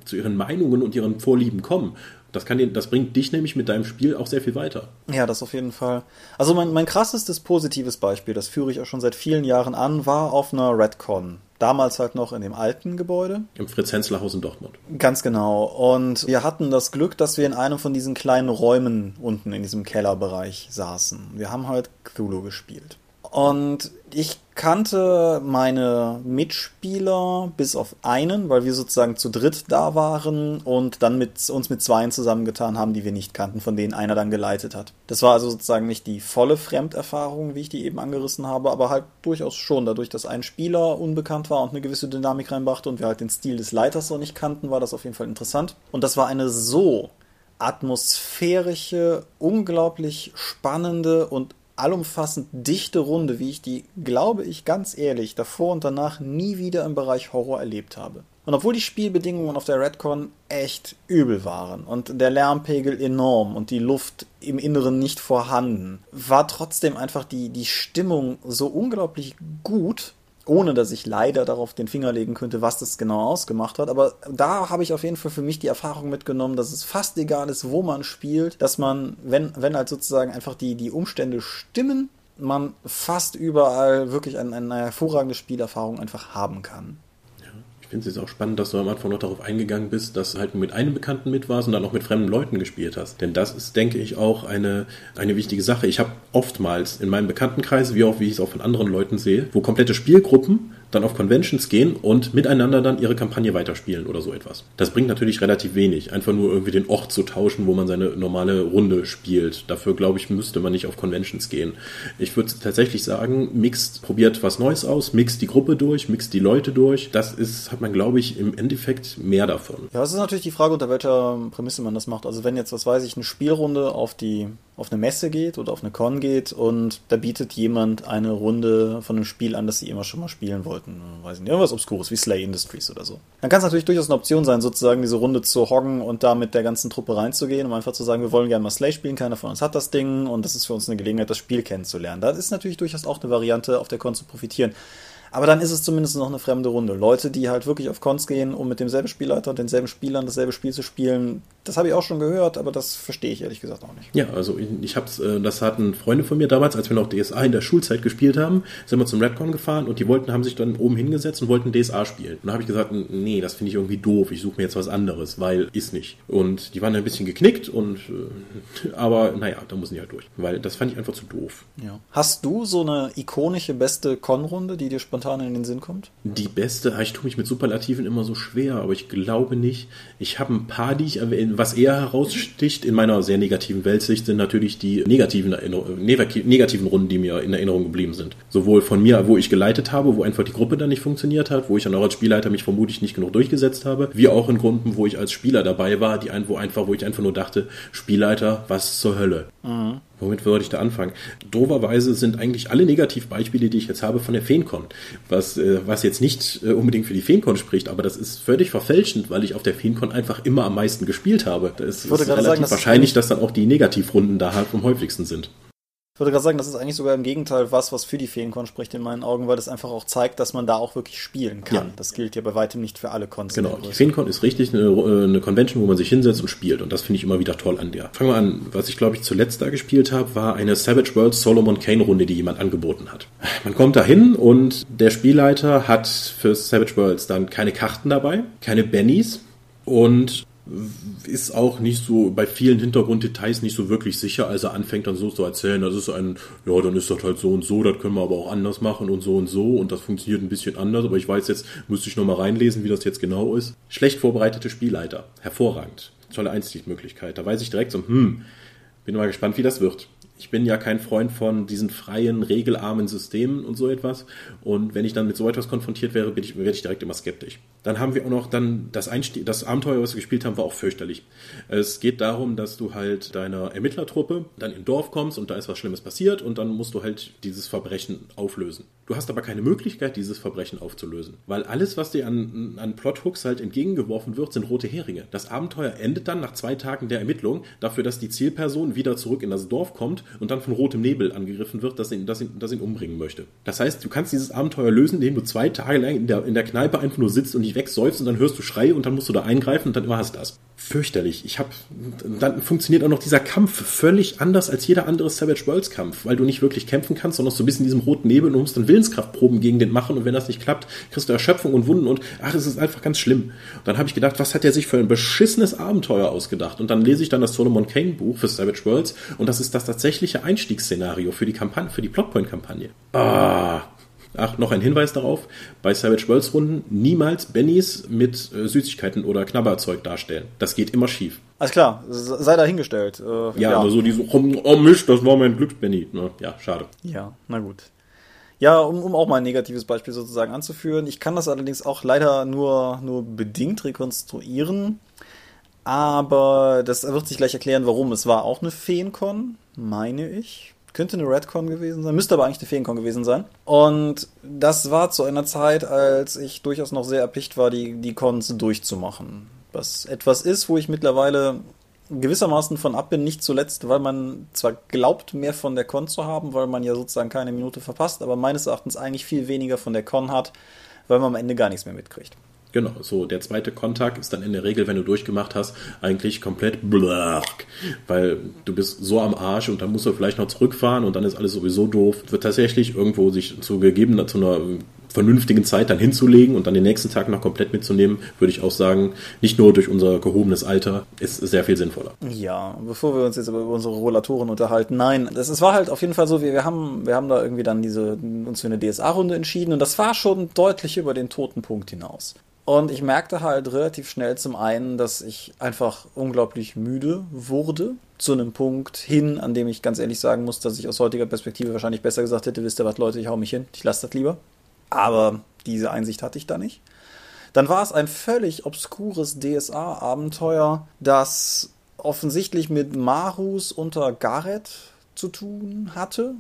Speaker 3: zu ihren Meinungen und ihren Vorlieben kommen. Das, kann dir, das bringt dich nämlich mit deinem Spiel auch sehr viel weiter.
Speaker 2: Ja, das auf jeden Fall. Also mein, mein krassestes positives Beispiel, das führe ich auch schon seit vielen Jahren an, war auf einer Redcon. Damals halt noch in dem alten Gebäude.
Speaker 3: Im Fritz-Hensler-Haus in Dortmund.
Speaker 2: Ganz genau. Und wir hatten das Glück, dass wir in einem von diesen kleinen Räumen unten in diesem Kellerbereich saßen. Wir haben halt Cthulhu gespielt. Und ich kannte meine Mitspieler bis auf einen, weil wir sozusagen zu dritt da waren und dann mit uns mit zweien zusammengetan haben, die wir nicht kannten, von denen einer dann geleitet hat. Das war also sozusagen nicht die volle Fremderfahrung, wie ich die eben angerissen habe, aber halt durchaus schon. Dadurch, dass ein Spieler unbekannt war und eine gewisse Dynamik reinbrachte und wir halt den Stil des Leiters noch nicht kannten, war das auf jeden Fall interessant. Und das war eine so atmosphärische, unglaublich spannende und allumfassend dichte Runde, wie ich die, glaube ich, ganz ehrlich, davor und danach nie wieder im Bereich Horror erlebt habe. Und obwohl die Spielbedingungen auf der Redcon echt übel waren und der Lärmpegel enorm und die Luft im Inneren nicht vorhanden, war trotzdem einfach die, die Stimmung so unglaublich gut ohne dass ich leider darauf den Finger legen könnte, was das genau ausgemacht hat. Aber da habe ich auf jeden Fall für mich die Erfahrung mitgenommen, dass es fast egal ist, wo man spielt, dass man, wenn, wenn halt sozusagen einfach die, die Umstände stimmen, man fast überall wirklich eine, eine hervorragende Spielerfahrung einfach haben kann.
Speaker 3: Ich finde es jetzt auch spannend, dass du am Anfang noch darauf eingegangen bist, dass du halt nur mit einem Bekannten mit warst und dann auch mit fremden Leuten gespielt hast. Denn das ist, denke ich, auch eine, eine wichtige Sache. Ich habe oftmals in meinem Bekanntenkreis, wie auch wie ich es auch von anderen Leuten sehe, wo komplette Spielgruppen dann auf Conventions gehen und miteinander dann ihre Kampagne weiterspielen oder so etwas. Das bringt natürlich relativ wenig, einfach nur irgendwie den Ort zu tauschen, wo man seine normale Runde spielt. Dafür, glaube ich, müsste man nicht auf Conventions gehen. Ich würde tatsächlich sagen, mixt, probiert was Neues aus, mixt die Gruppe durch, mixt die Leute durch. Das ist, hat man, glaube ich, im Endeffekt mehr davon.
Speaker 2: Ja, es ist natürlich die Frage, unter welcher Prämisse man das macht. Also wenn jetzt, was weiß ich, eine Spielrunde auf die auf eine Messe geht oder auf eine Con geht und da bietet jemand eine Runde von einem Spiel an, das sie immer schon mal spielen wollten. Weiß nicht, irgendwas Obskures wie Slay Industries oder so. Dann kann es natürlich durchaus eine Option sein, sozusagen diese Runde zu hoggen und da mit der ganzen Truppe reinzugehen, um einfach zu sagen, wir wollen gerne mal Slay spielen, keiner von uns hat das Ding und das ist für uns eine Gelegenheit, das Spiel kennenzulernen. Da ist natürlich durchaus auch eine Variante, auf der Con zu profitieren. Aber dann ist es zumindest noch eine fremde Runde. Leute, die halt wirklich auf Cons gehen, um mit demselben Spielleiter und denselben Spielern dasselbe Spiel zu spielen, das habe ich auch schon gehört, aber das verstehe ich ehrlich gesagt auch nicht.
Speaker 3: Ja, also ich, ich hab's, äh, das hatten Freunde von mir damals, als wir noch DSA in der Schulzeit gespielt haben, sind wir zum Redcon gefahren und die wollten, haben sich dann oben hingesetzt und wollten DSA spielen. Und da habe ich gesagt, nee, das finde ich irgendwie doof, ich suche mir jetzt was anderes, weil ist nicht. Und die waren ein bisschen geknickt und äh, aber naja, da müssen die halt durch. Weil das fand ich einfach zu doof.
Speaker 2: Ja. Hast du so eine ikonische beste Con-Runde, die dir spontan in den Sinn kommt?
Speaker 3: Die beste, ich tue mich mit Superlativen immer so schwer, aber ich glaube nicht. Ich habe ein paar, die ich erwähne, was eher heraussticht in meiner sehr negativen Weltsicht, sind natürlich die negativen, negativen Runden, die mir in Erinnerung geblieben sind. Sowohl von mir, wo ich geleitet habe, wo einfach die Gruppe dann nicht funktioniert hat, wo ich dann auch als Spielleiter mich vermutlich nicht genug durchgesetzt habe, wie auch in Gruppen, wo ich als Spieler dabei war, die ein, wo einfach, wo ich einfach nur dachte, Spielleiter, was zur Hölle. Mhm. Womit würde ich da anfangen? Doverweise sind eigentlich alle Negativbeispiele, die ich jetzt habe, von der Feencon. Was, äh, was jetzt nicht äh, unbedingt für die Feencon spricht, aber das ist völlig verfälschend, weil ich auf der Feencon einfach immer am meisten gespielt habe. Da ist, ist relativ sagen, wahrscheinlich, dass dann auch die Negativrunden da halt am häufigsten sind.
Speaker 2: Ich würde gerade sagen, das ist eigentlich sogar im Gegenteil was, was für die Feencon spricht in meinen Augen, weil das einfach auch zeigt, dass man da auch wirklich spielen kann. Ja. Das gilt ja bei weitem nicht für alle Cons.
Speaker 3: Genau, die Feencon ist richtig eine, äh, eine, Convention, wo man sich hinsetzt und spielt und das finde ich immer wieder toll an der. Fangen wir an, was ich glaube ich zuletzt da gespielt habe, war eine Savage World Solomon Kane Runde, die jemand angeboten hat. Man kommt da hin und der Spielleiter hat für Savage Worlds dann keine Karten dabei, keine Bennies und ist auch nicht so bei vielen Hintergrunddetails nicht so wirklich sicher, als er anfängt dann so zu erzählen, das ist ein, ja, dann ist das halt so und so, das können wir aber auch anders machen und so und so und das funktioniert ein bisschen anders, aber ich weiß jetzt, müsste ich nochmal reinlesen, wie das jetzt genau ist. Schlecht vorbereitete Spielleiter, hervorragend, tolle Einstiegsmöglichkeit. Da weiß ich direkt so, hm, bin mal gespannt, wie das wird ich bin ja kein Freund von diesen freien, regelarmen Systemen und so etwas. Und wenn ich dann mit so etwas konfrontiert wäre, bin ich, werde ich direkt immer skeptisch. Dann haben wir auch noch dann das Einstieg, das Abenteuer, was wir gespielt haben, war auch fürchterlich. Es geht darum, dass du halt deiner Ermittlertruppe dann in Dorf kommst und da ist was Schlimmes passiert und dann musst du halt dieses Verbrechen auflösen. Du hast aber keine Möglichkeit, dieses Verbrechen aufzulösen. Weil alles, was dir an, an Plothooks halt entgegengeworfen wird, sind rote Heringe. Das Abenteuer endet dann nach zwei Tagen der Ermittlung dafür, dass die Zielperson wieder zurück in das Dorf kommt und dann von rotem Nebel angegriffen wird, das ihn, das ihn, das ihn umbringen möchte. Das heißt, du kannst dieses Abenteuer lösen, indem du zwei Tage lang in der, in der Kneipe einfach nur sitzt und dich wegsäufst und dann hörst du Schreie und dann musst du da eingreifen und dann war es das. Fürchterlich. Ich habe, dann funktioniert auch noch dieser Kampf völlig anders als jeder andere Savage Worlds Kampf, weil du nicht wirklich kämpfen kannst, sondern so ein bisschen in diesem roten Nebel und musst dann Willenskraftproben gegen den machen und wenn das nicht klappt, kriegst du Erschöpfung und Wunden und ach, es ist einfach ganz schlimm. Und dann habe ich gedacht, was hat er sich für ein beschissenes Abenteuer ausgedacht? Und dann lese ich dann das Solomon Kane Buch für Savage Worlds und das ist das tatsächliche Einstiegsszenario für die Kampagne, für die Plotpoint-Kampagne. Ah. Ach, noch ein Hinweis darauf: Bei Savage Worlds Runden niemals Bennies mit äh, Süßigkeiten oder Knabberzeug darstellen. Das geht immer schief.
Speaker 2: Alles klar, sei dahingestellt.
Speaker 3: Äh, ja, ja, aber so diese, oh, oh Mist, das war mein Glücksbenny. Ne? Ja, schade.
Speaker 2: Ja, na gut. Ja, um, um auch mal ein negatives Beispiel sozusagen anzuführen. Ich kann das allerdings auch leider nur, nur bedingt rekonstruieren. Aber das wird sich gleich erklären, warum. Es war auch eine Feencon, meine ich. Könnte eine Redcon gewesen sein, müsste aber eigentlich eine Feencon gewesen sein. Und das war zu einer Zeit, als ich durchaus noch sehr erpicht war, die, die Cons durchzumachen. Was etwas ist, wo ich mittlerweile gewissermaßen von ab bin, nicht zuletzt, weil man zwar glaubt, mehr von der Con zu haben, weil man ja sozusagen keine Minute verpasst, aber meines Erachtens eigentlich viel weniger von der Con hat, weil man am Ende gar nichts mehr mitkriegt.
Speaker 3: Genau, so der zweite Kontakt ist dann in der Regel, wenn du durchgemacht hast, eigentlich komplett blöck, weil du bist so am Arsch und dann musst du vielleicht noch zurückfahren und dann ist alles sowieso doof. Wird tatsächlich irgendwo sich zu gegebener, zu einer vernünftigen Zeit dann hinzulegen und dann den nächsten Tag noch komplett mitzunehmen, würde ich auch sagen, nicht nur durch unser gehobenes Alter, ist sehr viel sinnvoller.
Speaker 2: Ja, bevor wir uns jetzt über unsere Rollatoren unterhalten, nein, das, es war halt auf jeden Fall so, wir, wir haben, wir haben da irgendwie dann diese, uns für eine DSA-Runde entschieden und das war schon deutlich über den toten Punkt hinaus. Und ich merkte halt relativ schnell zum einen, dass ich einfach unglaublich müde wurde. Zu einem Punkt hin, an dem ich ganz ehrlich sagen muss, dass ich aus heutiger Perspektive wahrscheinlich besser gesagt hätte, wisst ihr was, Leute, ich hau mich hin, ich lasse das lieber. Aber diese Einsicht hatte ich da nicht. Dann war es ein völlig obskures DSA-Abenteuer, das offensichtlich mit Marus unter Gareth zu tun hatte.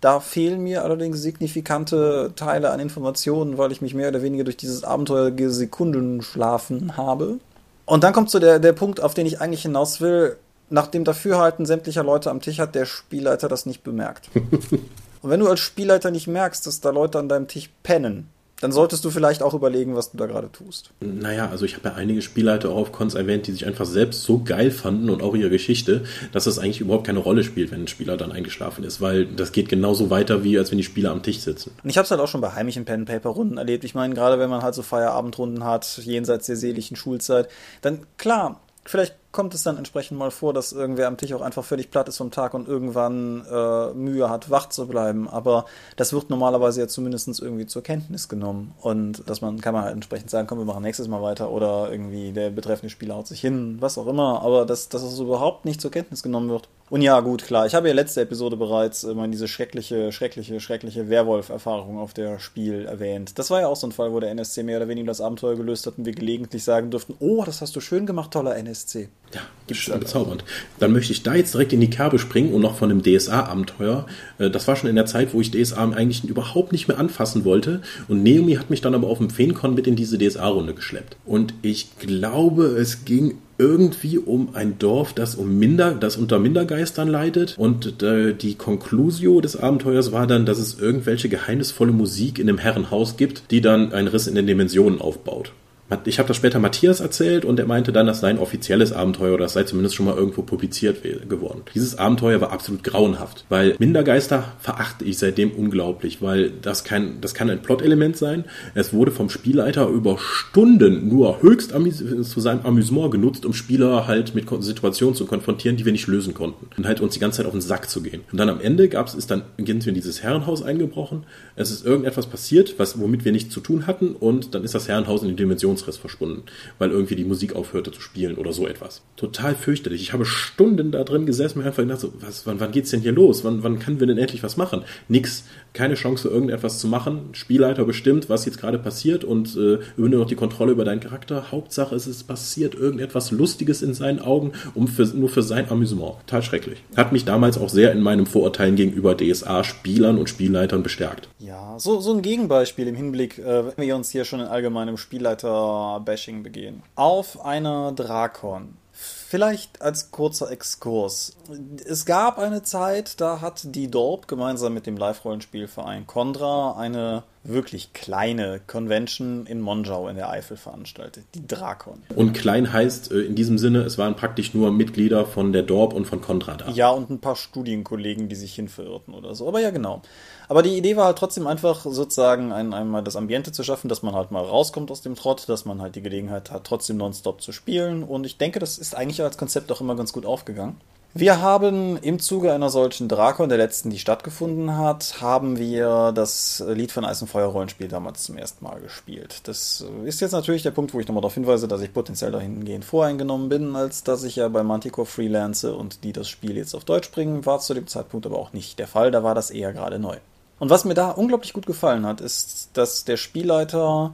Speaker 2: Da fehlen mir allerdings signifikante Teile an Informationen, weil ich mich mehr oder weniger durch dieses Abenteuer Sekunden schlafen habe. Und dann kommt so der, der Punkt, auf den ich eigentlich hinaus will. Nach dem Dafürhalten sämtlicher Leute am Tisch hat der Spielleiter das nicht bemerkt. Und wenn du als Spielleiter nicht merkst, dass da Leute an deinem Tisch pennen, dann solltest du vielleicht auch überlegen, was du da gerade tust.
Speaker 3: Naja, also ich habe ja einige Spielleiter auch auf Cons erwähnt, die sich einfach selbst so geil fanden und auch ihre Geschichte, dass das eigentlich überhaupt keine Rolle spielt, wenn ein Spieler dann eingeschlafen ist, weil das geht genauso weiter, wie als wenn die Spieler am Tisch sitzen.
Speaker 2: Und ich habe es halt auch schon bei heimischen Pen-Paper-Runden erlebt. Ich meine, gerade wenn man halt so Feierabendrunden hat, jenseits der seelischen Schulzeit, dann klar, vielleicht kommt es dann entsprechend mal vor, dass irgendwer am Tisch auch einfach völlig platt ist vom Tag und irgendwann äh, Mühe hat, wach zu bleiben. Aber das wird normalerweise ja zumindest irgendwie zur Kenntnis genommen. Und dass man, kann man halt entsprechend sagen, komm, wir machen nächstes Mal weiter oder irgendwie der betreffende Spieler haut sich hin, was auch immer. Aber dass, dass es überhaupt nicht zur Kenntnis genommen wird. Und ja, gut, klar, ich habe ja letzte Episode bereits immer diese schreckliche, schreckliche, schreckliche Werwolf-Erfahrung auf der Spiel erwähnt. Das war ja auch so ein Fall, wo der NSC mehr oder weniger das Abenteuer gelöst hat und wir gelegentlich sagen durften, oh, das hast du schön gemacht, toller NSC.
Speaker 3: Ja, Gibt's schon bezaubernd. Dann möchte ich da jetzt direkt in die Kerbe springen und noch von einem DSA-Abenteuer. Äh, das war schon in der Zeit, wo ich DSA eigentlich überhaupt nicht mehr anfassen wollte. Und Naomi hat mich dann aber auf dem Feencon mit in diese DSA-Runde geschleppt. Und ich glaube, es ging irgendwie um ein Dorf, das um Minder, das unter Mindergeistern leidet. Und äh, die Conclusio des Abenteuers war dann, dass es irgendwelche geheimnisvolle Musik in einem Herrenhaus gibt, die dann einen Riss in den Dimensionen aufbaut ich habe das später Matthias erzählt und er meinte dann, das sei ein offizielles Abenteuer oder das sei zumindest schon mal irgendwo publiziert geworden. Dieses Abenteuer war absolut grauenhaft, weil Mindergeister verachte ich seitdem unglaublich, weil das kein, das kann ein Plot-Element sein. Es wurde vom Spielleiter über Stunden nur höchst zu seinem Amüsement genutzt, um Spieler halt mit Situationen zu konfrontieren, die wir nicht lösen konnten und halt uns die ganze Zeit auf den Sack zu gehen. Und dann am Ende gab es, ist dann, sind wir in dieses Herrenhaus eingebrochen. Es ist irgendetwas passiert, was, womit wir nichts zu tun hatten und dann ist das Herrenhaus in die Dimension Herzensriss verschwunden, weil irgendwie die Musik aufhörte zu spielen oder so etwas. Total fürchterlich. Ich habe Stunden da drin gesessen und einfach gedacht, so, was, wann, wann geht's denn hier los? Wann, wann können wir denn endlich was machen? Nix. Keine Chance, irgendetwas zu machen. Spielleiter bestimmt, was jetzt gerade passiert und äh, übernimmt noch die Kontrolle über deinen Charakter. Hauptsache, es passiert irgendetwas Lustiges in seinen Augen, um für, nur für sein Amüsement. Total schrecklich. Hat mich damals auch sehr in meinem Vorurteilen gegenüber DSA-Spielern und Spielleitern bestärkt.
Speaker 2: Ja, so, so ein Gegenbeispiel im Hinblick, äh, wenn wir uns hier schon in allgemeinem Spielleiter Bashing begehen. Auf einer Drakon. Vielleicht als kurzer Exkurs. Es gab eine Zeit, da hat die Dorp gemeinsam mit dem Live-Rollenspielverein Condra eine wirklich kleine Convention in Monschau in der Eifel veranstaltet, die Drakon.
Speaker 3: Und klein heißt äh, in diesem Sinne, es waren praktisch nur Mitglieder von der Dorp und von Contra da.
Speaker 2: Ja, und ein paar Studienkollegen, die sich hinverirrten oder so. Aber ja, genau. Aber die Idee war halt trotzdem einfach sozusagen ein, einmal das Ambiente zu schaffen, dass man halt mal rauskommt aus dem Trott, dass man halt die Gelegenheit hat, trotzdem nonstop zu spielen. Und ich denke, das ist eigentlich als Konzept auch immer ganz gut aufgegangen. Wir haben im Zuge einer solchen Drakon, der letzten, die stattgefunden hat, haben wir das Lied von Eis und Feuer Rollenspiel damals zum ersten Mal gespielt. Das ist jetzt natürlich der Punkt, wo ich nochmal darauf hinweise, dass ich potenziell dahingehend voreingenommen bin, als dass ich ja bei Manticore freelance und die das Spiel jetzt auf Deutsch bringen, war zu dem Zeitpunkt aber auch nicht der Fall, da war das eher gerade neu. Und was mir da unglaublich gut gefallen hat, ist, dass der Spielleiter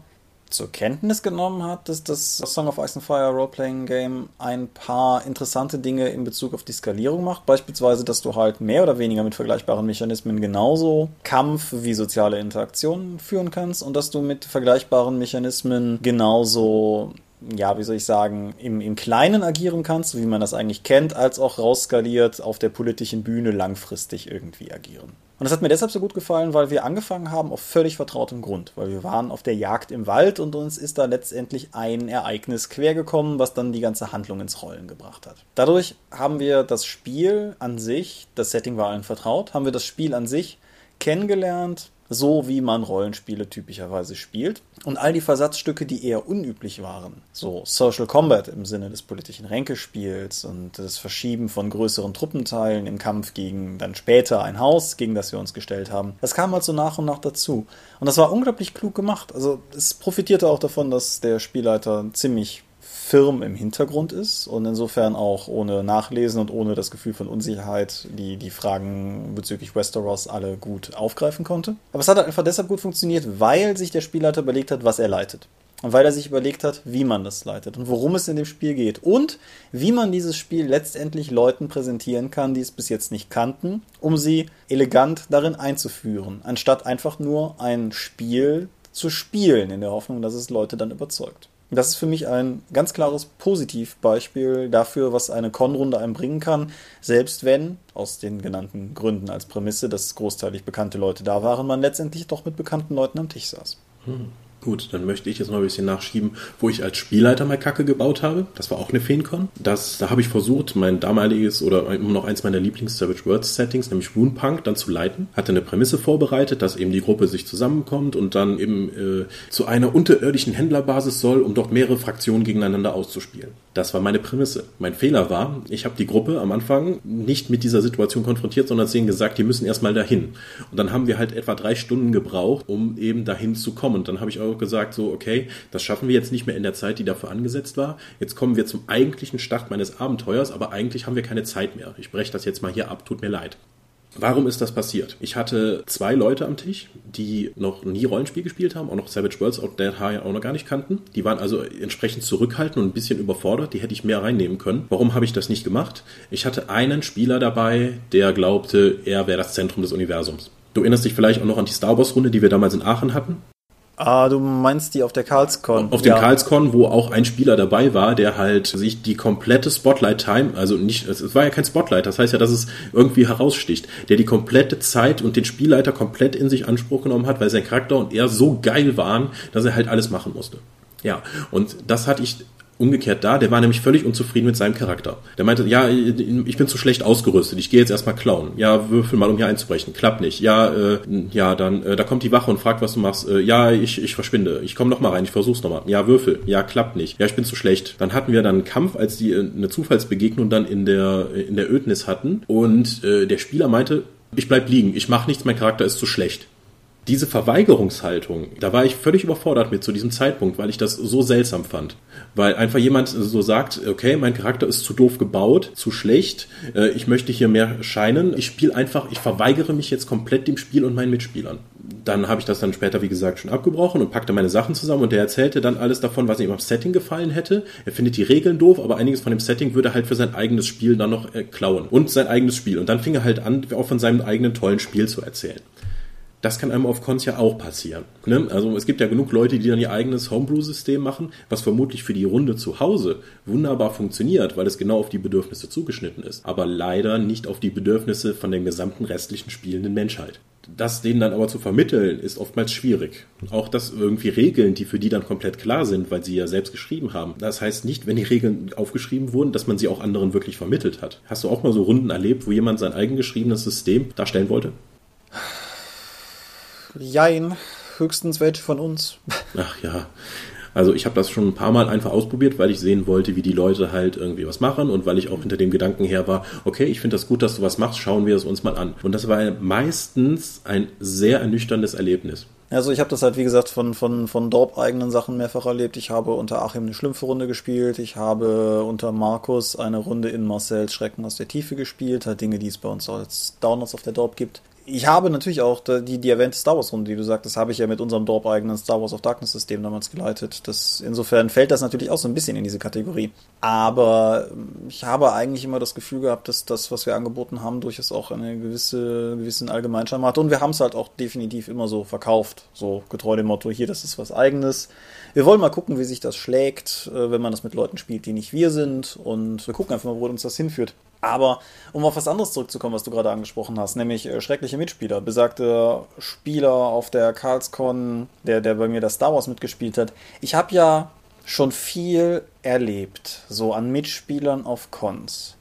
Speaker 2: zur Kenntnis genommen hat, dass das Song of Ice and Fire Roleplaying Game ein paar interessante Dinge in Bezug auf die Skalierung macht. Beispielsweise, dass du halt mehr oder weniger mit vergleichbaren Mechanismen genauso Kampf wie soziale Interaktionen führen kannst und dass du mit vergleichbaren Mechanismen genauso ja, wie soll ich sagen, im, im Kleinen agieren kannst, wie man das eigentlich kennt, als auch rausskaliert auf der politischen Bühne langfristig irgendwie agieren. Und das hat mir deshalb so gut gefallen, weil wir angefangen haben auf völlig vertrautem Grund, weil wir waren auf der Jagd im Wald und uns ist da letztendlich ein Ereignis quergekommen, was dann die ganze Handlung ins Rollen gebracht hat. Dadurch haben wir das Spiel an sich, das Setting war allen vertraut, haben wir das Spiel an sich kennengelernt, so wie man Rollenspiele typischerweise spielt. Und all die Versatzstücke, die eher unüblich waren, so Social Combat im Sinne des politischen Ränkespiels und das Verschieben von größeren Truppenteilen im Kampf gegen dann später ein Haus, gegen das wir uns gestellt haben, das kam halt so nach und nach dazu. Und das war unglaublich klug gemacht. Also es profitierte auch davon, dass der Spielleiter ziemlich firm im Hintergrund ist und insofern auch ohne Nachlesen und ohne das Gefühl von Unsicherheit die, die Fragen bezüglich Westeros alle gut aufgreifen konnte. Aber es hat halt einfach deshalb gut funktioniert, weil sich der Spielleiter überlegt hat, was er leitet. Und weil er sich überlegt hat, wie man das leitet und worum es in dem Spiel geht. Und wie man dieses Spiel letztendlich Leuten präsentieren kann, die es bis jetzt nicht kannten, um sie elegant darin einzuführen, anstatt einfach nur ein Spiel zu spielen, in der Hoffnung, dass es Leute dann überzeugt. Das ist für mich ein ganz klares Positivbeispiel dafür, was eine Con-Runde einem bringen kann, selbst wenn, aus den genannten Gründen als Prämisse, dass großteilig bekannte Leute da waren, man letztendlich doch mit bekannten Leuten am Tisch saß.
Speaker 3: Hm. Gut, dann möchte ich jetzt noch ein bisschen nachschieben, wo ich als Spielleiter mal Kacke gebaut habe. Das war auch eine Feencon. Das, da habe ich versucht, mein damaliges oder immer noch eins meiner Lieblings-Savage Worlds Settings, nämlich Woundpunk, dann zu leiten. Hatte eine Prämisse vorbereitet, dass eben die Gruppe sich zusammenkommt und dann eben äh, zu einer unterirdischen Händlerbasis soll, um dort mehrere Fraktionen gegeneinander auszuspielen. Das war meine Prämisse. Mein Fehler war, ich habe die Gruppe am Anfang nicht mit dieser Situation konfrontiert, sondern denen gesagt, die müssen erstmal dahin. Und dann haben wir halt etwa drei Stunden gebraucht, um eben dahin zu kommen. Und dann habe ich auch gesagt, so, okay, das schaffen wir jetzt nicht mehr in der Zeit, die dafür angesetzt war. Jetzt kommen wir zum eigentlichen Start meines Abenteuers, aber eigentlich haben wir keine Zeit mehr. Ich breche das jetzt mal hier ab, tut mir leid. Warum ist das passiert? Ich hatte zwei Leute am Tisch, die noch nie Rollenspiel gespielt haben, auch noch Savage Worlds Out Dead High auch noch gar nicht kannten. Die waren also entsprechend zurückhaltend und ein bisschen überfordert. Die hätte ich mehr reinnehmen können. Warum habe ich das nicht gemacht? Ich hatte einen Spieler dabei, der glaubte, er wäre das Zentrum des Universums. Du erinnerst dich vielleicht auch noch an die Star Wars Runde, die wir damals in Aachen hatten?
Speaker 2: Ah, du meinst die auf der Karlscon.
Speaker 3: Auf dem ja. Karlscon, wo auch ein Spieler dabei war, der halt sich die komplette Spotlight-Time, also nicht, es war ja kein Spotlight, das heißt ja, dass es irgendwie heraussticht, der die komplette Zeit und den Spielleiter komplett in sich Anspruch genommen hat, weil sein Charakter und er so geil waren, dass er halt alles machen musste. Ja, und das hatte ich umgekehrt da, der war nämlich völlig unzufrieden mit seinem Charakter. Der meinte, ja, ich bin zu schlecht ausgerüstet, ich gehe jetzt erstmal klauen. Ja, würfel mal, um hier einzubrechen. Klappt nicht. Ja, äh, ja, dann, äh, da kommt die Wache und fragt, was du machst. Äh, ja, ich, ich verschwinde. Ich komme nochmal rein, ich versuch's nochmal. Ja, würfel. Ja, klappt nicht. Ja, ich bin zu schlecht. Dann hatten wir dann einen Kampf, als die äh, eine Zufallsbegegnung dann in der, in der Ödnis hatten und äh, der Spieler meinte, ich bleib liegen, ich mach nichts, mein Charakter ist zu schlecht diese Verweigerungshaltung, da war ich völlig überfordert mit zu diesem Zeitpunkt, weil ich das so seltsam fand. Weil einfach jemand so sagt, okay, mein Charakter ist zu doof gebaut, zu schlecht, äh, ich möchte hier mehr scheinen, ich spiele einfach, ich verweigere mich jetzt komplett dem Spiel und meinen Mitspielern. Dann habe ich das dann später, wie gesagt, schon abgebrochen und packte meine Sachen zusammen und der erzählte dann alles davon, was ihm am Setting gefallen hätte. Er findet die Regeln doof, aber einiges von dem Setting würde er halt für sein eigenes Spiel dann noch äh, klauen. Und sein eigenes Spiel. Und dann fing er halt an, auch von seinem eigenen tollen Spiel zu erzählen das kann einem auf Cons ja auch passieren. Ne? Also es gibt ja genug Leute, die dann ihr eigenes Homebrew-System machen, was vermutlich für die Runde zu Hause wunderbar funktioniert, weil es genau auf die Bedürfnisse zugeschnitten ist. Aber leider nicht auf die Bedürfnisse von der gesamten restlichen spielenden Menschheit. Das denen dann aber zu vermitteln, ist oftmals schwierig. Auch das irgendwie Regeln, die für die dann komplett klar sind, weil sie ja selbst geschrieben haben. Das heißt nicht, wenn die Regeln aufgeschrieben wurden, dass man sie auch anderen wirklich vermittelt hat. Hast du auch mal so Runden erlebt, wo jemand sein eigen geschriebenes System darstellen wollte?
Speaker 2: Jein, höchstens welche von uns.
Speaker 3: Ach ja. Also ich habe das schon ein paar Mal einfach ausprobiert, weil ich sehen wollte, wie die Leute halt irgendwie was machen und weil ich auch hinter dem Gedanken her war, okay, ich finde das gut, dass du was machst, schauen wir es uns mal an. Und das war meistens ein sehr ernüchterndes Erlebnis.
Speaker 2: Also ich habe das halt, wie gesagt, von, von, von Dorp-eigenen Sachen mehrfach erlebt. Ich habe unter Achim eine Schlümpfe-Runde gespielt. Ich habe unter Markus eine Runde in Marcells Schrecken aus der Tiefe gespielt. Halt Dinge, die es bei uns als Downloads auf der Dorp gibt ich habe natürlich auch die, die erwähnte Star Wars Runde, die du sagtest, habe ich ja mit unserem Dorp-eigenen Star Wars of Darkness System damals geleitet. Das, insofern fällt das natürlich auch so ein bisschen in diese Kategorie. Aber ich habe eigentlich immer das Gefühl gehabt, dass das, was wir angeboten haben, durchaus auch eine gewisse, gewissen Allgemeinscham hat. Und wir haben es halt auch definitiv immer so verkauft. So getreu dem Motto, hier, das ist was eigenes. Wir wollen mal gucken, wie sich das schlägt, äh, wenn man das mit Leuten spielt, die nicht wir sind. Und wir gucken einfach mal, wo uns das hinführt. Aber um auf was anderes zurückzukommen, was du gerade angesprochen hast, nämlich äh, schreckliche Mitspieler. Besagte Spieler auf der Karlscon, der, der bei mir das Star Wars mitgespielt hat. Ich habe ja schon viel erlebt, so an Mitspielern auf Cons.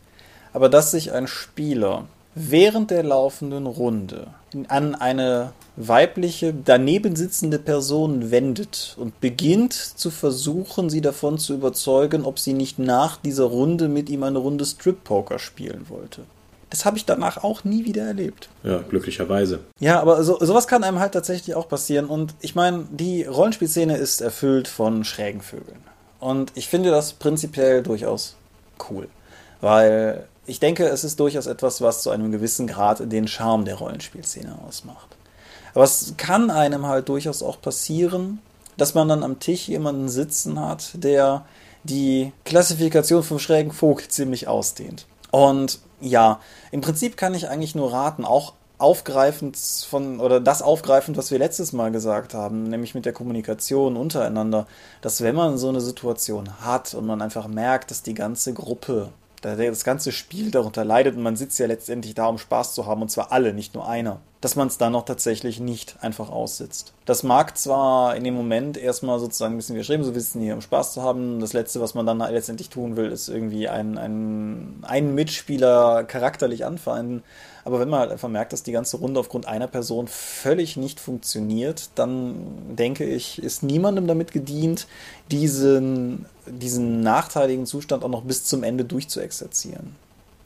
Speaker 2: Aber dass sich ein Spieler während der laufenden Runde an eine weibliche, daneben sitzende Person wendet und beginnt zu versuchen, sie davon zu überzeugen, ob sie nicht nach dieser Runde mit ihm eine Runde Strip-Poker spielen wollte. Das habe ich danach auch nie wieder erlebt.
Speaker 3: Ja, glücklicherweise.
Speaker 2: Ja, aber so, sowas kann einem halt tatsächlich auch passieren. Und ich meine, die Rollenspielszene ist erfüllt von schrägen Vögeln. Und ich finde das prinzipiell durchaus cool. Weil ich denke, es ist durchaus etwas, was zu einem gewissen Grad den Charme der Rollenspielszene ausmacht. Aber es kann einem halt durchaus auch passieren, dass man dann am Tisch jemanden sitzen hat, der die Klassifikation vom schrägen Vogel ziemlich ausdehnt. Und ja, im Prinzip kann ich eigentlich nur raten, auch aufgreifend von oder das aufgreifend, was wir letztes Mal gesagt haben, nämlich mit der Kommunikation untereinander, dass wenn man so eine Situation hat und man einfach merkt, dass die ganze Gruppe das ganze Spiel darunter leidet und man sitzt ja letztendlich da, um Spaß zu haben und zwar alle, nicht nur einer, dass man es dann noch tatsächlich nicht einfach aussitzt. Das mag zwar in dem Moment erstmal sozusagen ein bisschen geschrieben, so wir sitzen hier, um Spaß zu haben. Das Letzte, was man dann letztendlich tun will, ist irgendwie einen, einen, einen Mitspieler charakterlich anfeinden. Aber wenn man halt einfach merkt, dass die ganze Runde aufgrund einer Person völlig nicht funktioniert, dann denke ich, ist niemandem damit gedient, diesen, diesen nachteiligen Zustand auch noch bis zum Ende durchzuexerzieren.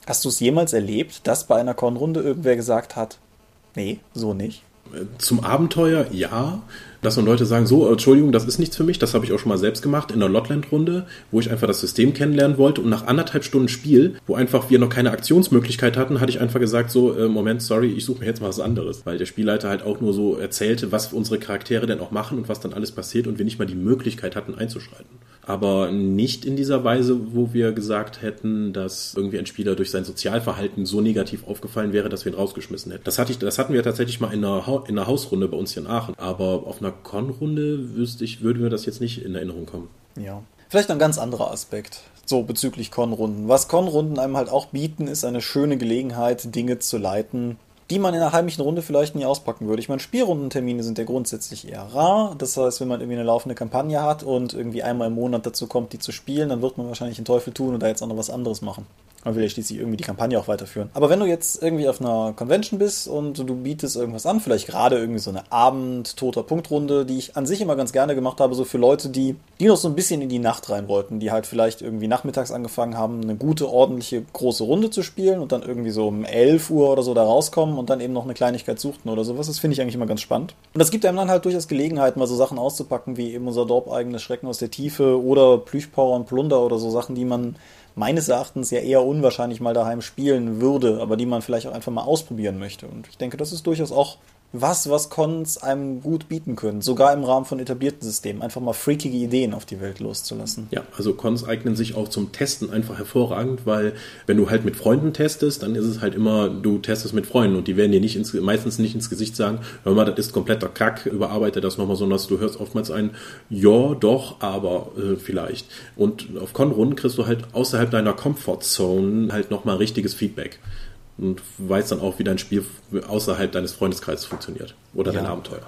Speaker 2: Hast du es jemals erlebt, dass bei einer Kornrunde irgendwer gesagt hat, nee, so nicht?
Speaker 3: Zum Abenteuer, ja. Dass dann Leute sagen, so, Entschuldigung, das ist nichts für mich, das habe ich auch schon mal selbst gemacht in der Lotland-Runde, wo ich einfach das System kennenlernen wollte und nach anderthalb Stunden Spiel, wo einfach wir noch keine Aktionsmöglichkeit hatten, hatte ich einfach gesagt, so, äh, Moment, sorry, ich suche mir jetzt mal was anderes, weil der Spielleiter halt auch nur so erzählte, was unsere Charaktere denn auch machen und was dann alles passiert und wir nicht mal die Möglichkeit hatten einzuschreiten aber nicht in dieser Weise, wo wir gesagt hätten, dass irgendwie ein Spieler durch sein Sozialverhalten so negativ aufgefallen wäre, dass wir ihn rausgeschmissen hätten. Das, hatte ich, das hatten wir tatsächlich mal in einer, in einer Hausrunde bei uns hier in Aachen, aber auf einer Con-Runde wüsste ich, würde mir das jetzt nicht in Erinnerung kommen.
Speaker 2: Ja. Vielleicht ein ganz anderer Aspekt. So bezüglich Con-Runden. Was Con-Runden einem halt auch bieten, ist eine schöne Gelegenheit, Dinge zu leiten, die man in einer heimlichen Runde vielleicht nie auspacken würde. Ich meine, Spielrundentermine sind ja grundsätzlich eher rar. Das heißt, wenn man irgendwie eine laufende Kampagne hat und irgendwie einmal im Monat dazu kommt, die zu spielen, dann wird man wahrscheinlich den Teufel tun und da jetzt auch noch was anderes machen. Man will ja schließlich irgendwie die Kampagne auch weiterführen. Aber wenn du jetzt irgendwie auf einer Convention bist und du bietest irgendwas an, vielleicht gerade irgendwie so eine Abend-toter Punktrunde, die ich an sich immer ganz gerne gemacht habe, so für Leute, die, die noch so ein bisschen in die Nacht rein wollten, die halt vielleicht irgendwie nachmittags angefangen haben, eine gute, ordentliche, große Runde zu spielen und dann irgendwie so um 11 Uhr oder so da rauskommen und dann eben noch eine Kleinigkeit suchten oder sowas. Das finde ich eigentlich immer ganz spannend. Und das gibt einem dann halt durchaus Gelegenheit, mal so Sachen auszupacken, wie eben unser Dorp-eigenes Schrecken aus der Tiefe oder Plüschpower und Plunder oder so Sachen, die man meines Erachtens ja eher unwahrscheinlich mal daheim spielen würde, aber die man vielleicht auch einfach mal ausprobieren möchte. Und ich denke, das ist durchaus auch was, was Cons einem gut bieten können, sogar im Rahmen von etablierten Systemen, einfach mal freakige Ideen auf die Welt loszulassen.
Speaker 3: Ja, also Cons eignen sich auch zum Testen einfach hervorragend, weil wenn du halt mit Freunden testest, dann ist es halt immer, du testest mit Freunden und die werden dir nicht ins, meistens nicht ins Gesicht sagen, hör mal, das ist kompletter Kack, überarbeite das nochmal, sondern du hörst oftmals ein, ja, doch, aber äh, vielleicht. Und auf Con-Runden kriegst du halt außerhalb deiner Comfort-Zone halt nochmal richtiges Feedback und weißt dann auch, wie dein Spiel außerhalb deines Freundeskreises funktioniert oder ja. dein Abenteuer.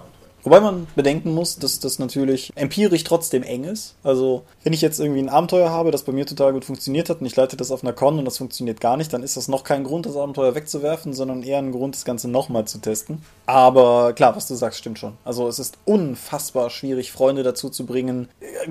Speaker 2: Wobei man bedenken muss, dass das natürlich empirisch trotzdem eng ist. Also, wenn ich jetzt irgendwie ein Abenteuer habe, das bei mir total gut funktioniert hat und ich leite das auf einer Con und das funktioniert gar nicht, dann ist das noch kein Grund, das Abenteuer wegzuwerfen, sondern eher ein Grund, das Ganze nochmal zu testen. Aber klar, was du sagst, stimmt schon. Also, es ist unfassbar schwierig, Freunde dazu zu bringen,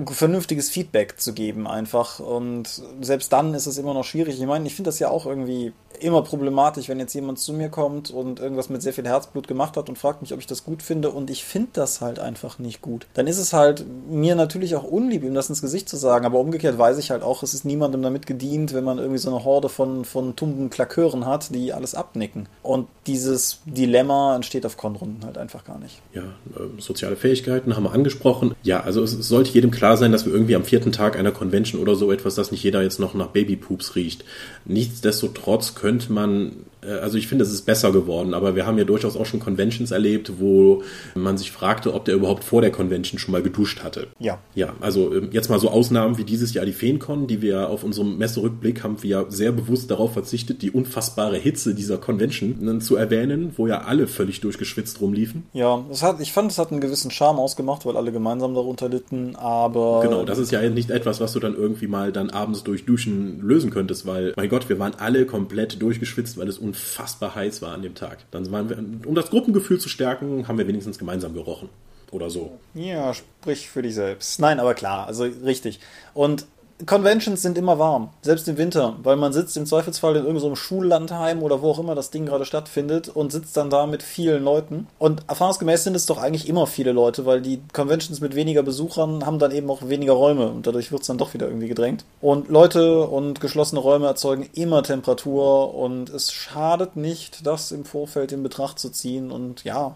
Speaker 2: vernünftiges Feedback zu geben einfach. Und selbst dann ist es immer noch schwierig. Ich meine, ich finde das ja auch irgendwie immer problematisch, wenn jetzt jemand zu mir kommt und irgendwas mit sehr viel Herzblut gemacht hat und fragt mich, ob ich das gut finde und ich finde finde das halt einfach nicht gut. Dann ist es halt mir natürlich auch unlieb, ihm das ins Gesicht zu sagen, aber umgekehrt weiß ich halt auch, es ist niemandem damit gedient, wenn man irgendwie so eine Horde von, von tumben Klakören hat, die alles abnicken. Und dieses Dilemma entsteht auf Konrunden halt einfach gar nicht.
Speaker 3: Ja, äh, soziale Fähigkeiten haben wir angesprochen. Ja, also es, es sollte jedem klar sein, dass wir irgendwie am vierten Tag einer Convention oder so etwas, dass nicht jeder jetzt noch nach Babypoops riecht. Nichtsdestotrotz könnte man also ich finde, es ist besser geworden, aber wir haben ja durchaus auch schon Conventions erlebt, wo man sich fragte, ob der überhaupt vor der Convention schon mal geduscht hatte.
Speaker 2: Ja.
Speaker 3: Ja, also ähm, jetzt mal so Ausnahmen wie dieses Jahr die Feencon, die wir auf unserem Messerückblick haben wir sehr bewusst darauf verzichtet, die unfassbare Hitze dieser Convention zu erwähnen, wo ja alle völlig durchgeschwitzt rumliefen.
Speaker 2: Ja, das hat, ich fand, es hat einen gewissen Charme ausgemacht, weil alle gemeinsam darunter litten, aber...
Speaker 3: Genau, das ist ja nicht etwas, was du dann irgendwie mal dann abends durch Duschen lösen könntest, weil, mein Gott, wir waren alle komplett durchgeschwitzt, weil es unfassbar heiß war an dem Tag. Dann waren wir, um das Gruppengefühl zu stärken, haben wir wenigstens gemeinsam gerochen. Oder so.
Speaker 2: Ja, sprich für dich selbst. Nein, aber klar, also richtig. Und Conventions sind immer warm, selbst im Winter, weil man sitzt im Zweifelsfall in irgendeinem Schullandheim oder wo auch immer das Ding gerade stattfindet und sitzt dann da mit vielen Leuten. Und erfahrungsgemäß sind es doch eigentlich immer viele Leute, weil die Conventions mit weniger Besuchern haben dann eben auch weniger Räume und dadurch wird es dann doch wieder irgendwie gedrängt. Und Leute und geschlossene Räume erzeugen immer Temperatur und es schadet nicht, das im Vorfeld in Betracht zu ziehen und ja,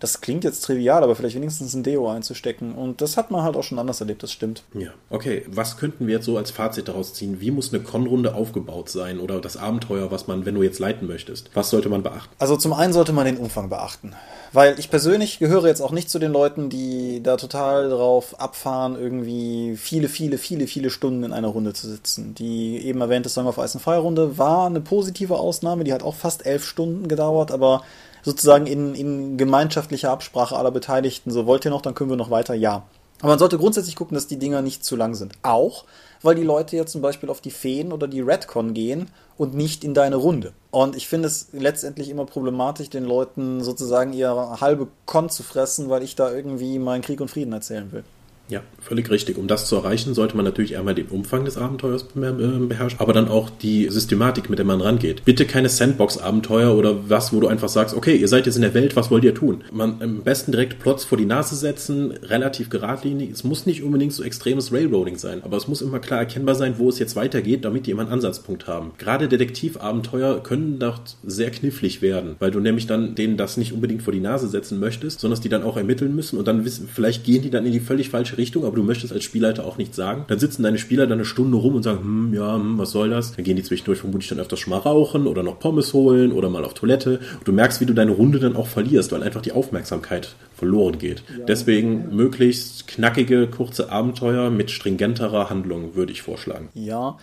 Speaker 2: das klingt jetzt trivial, aber vielleicht wenigstens ein Deo einzustecken. Und das hat man halt auch schon anders erlebt, das stimmt.
Speaker 3: Ja, okay. Was könnten wir jetzt so als Fazit daraus ziehen? Wie muss eine Con-Runde aufgebaut sein oder das Abenteuer, was man, wenn du jetzt leiten möchtest? Was sollte man beachten?
Speaker 2: Also zum einen sollte man den Umfang beachten. Weil ich persönlich gehöre jetzt auch nicht zu den Leuten, die da total drauf abfahren, irgendwie viele, viele, viele, viele Stunden in einer Runde zu sitzen. Die eben erwähnte Song of Ice and Fire Runde war eine positive Ausnahme, die hat auch fast elf Stunden gedauert, aber sozusagen in, in gemeinschaftlicher Absprache aller Beteiligten, so wollt ihr noch, dann können wir noch weiter, ja. Aber man sollte grundsätzlich gucken, dass die Dinger nicht zu lang sind. Auch, weil die Leute ja zum Beispiel auf die Feen oder die Redcon gehen und nicht in deine Runde. Und ich finde es letztendlich immer problematisch, den Leuten sozusagen ihre halbe Con zu fressen, weil ich da irgendwie meinen Krieg und Frieden erzählen will.
Speaker 3: Ja, völlig richtig. Um das zu erreichen, sollte man natürlich einmal den Umfang des Abenteuers beherrschen, aber dann auch die Systematik, mit der man rangeht. Bitte keine Sandbox-Abenteuer oder was, wo du einfach sagst, okay, ihr seid jetzt in der Welt, was wollt ihr tun? Man am besten direkt Plots vor die Nase setzen, relativ geradlinig. Es muss nicht unbedingt so extremes Railroading sein, aber es muss immer klar erkennbar sein, wo es jetzt weitergeht, damit die immer einen Ansatzpunkt haben. Gerade Detektivabenteuer können dort sehr knifflig werden, weil du nämlich dann denen das nicht unbedingt vor die Nase setzen möchtest, sondern dass die dann auch ermitteln müssen und dann wissen, vielleicht gehen die dann in die völlig falsche Richtung, aber du möchtest als Spielleiter auch nicht sagen. Dann sitzen deine Spieler dann eine Stunde rum und sagen, hm, ja, hm, was soll das? Dann gehen die zwischendurch vermutlich dann öfters schon mal rauchen oder noch Pommes holen oder mal auf Toilette. Und du merkst, wie du deine Runde dann auch verlierst, weil einfach die Aufmerksamkeit verloren geht. Ja, Deswegen möglichst knackige, kurze Abenteuer mit stringenterer Handlung würde ich vorschlagen.
Speaker 2: Ja,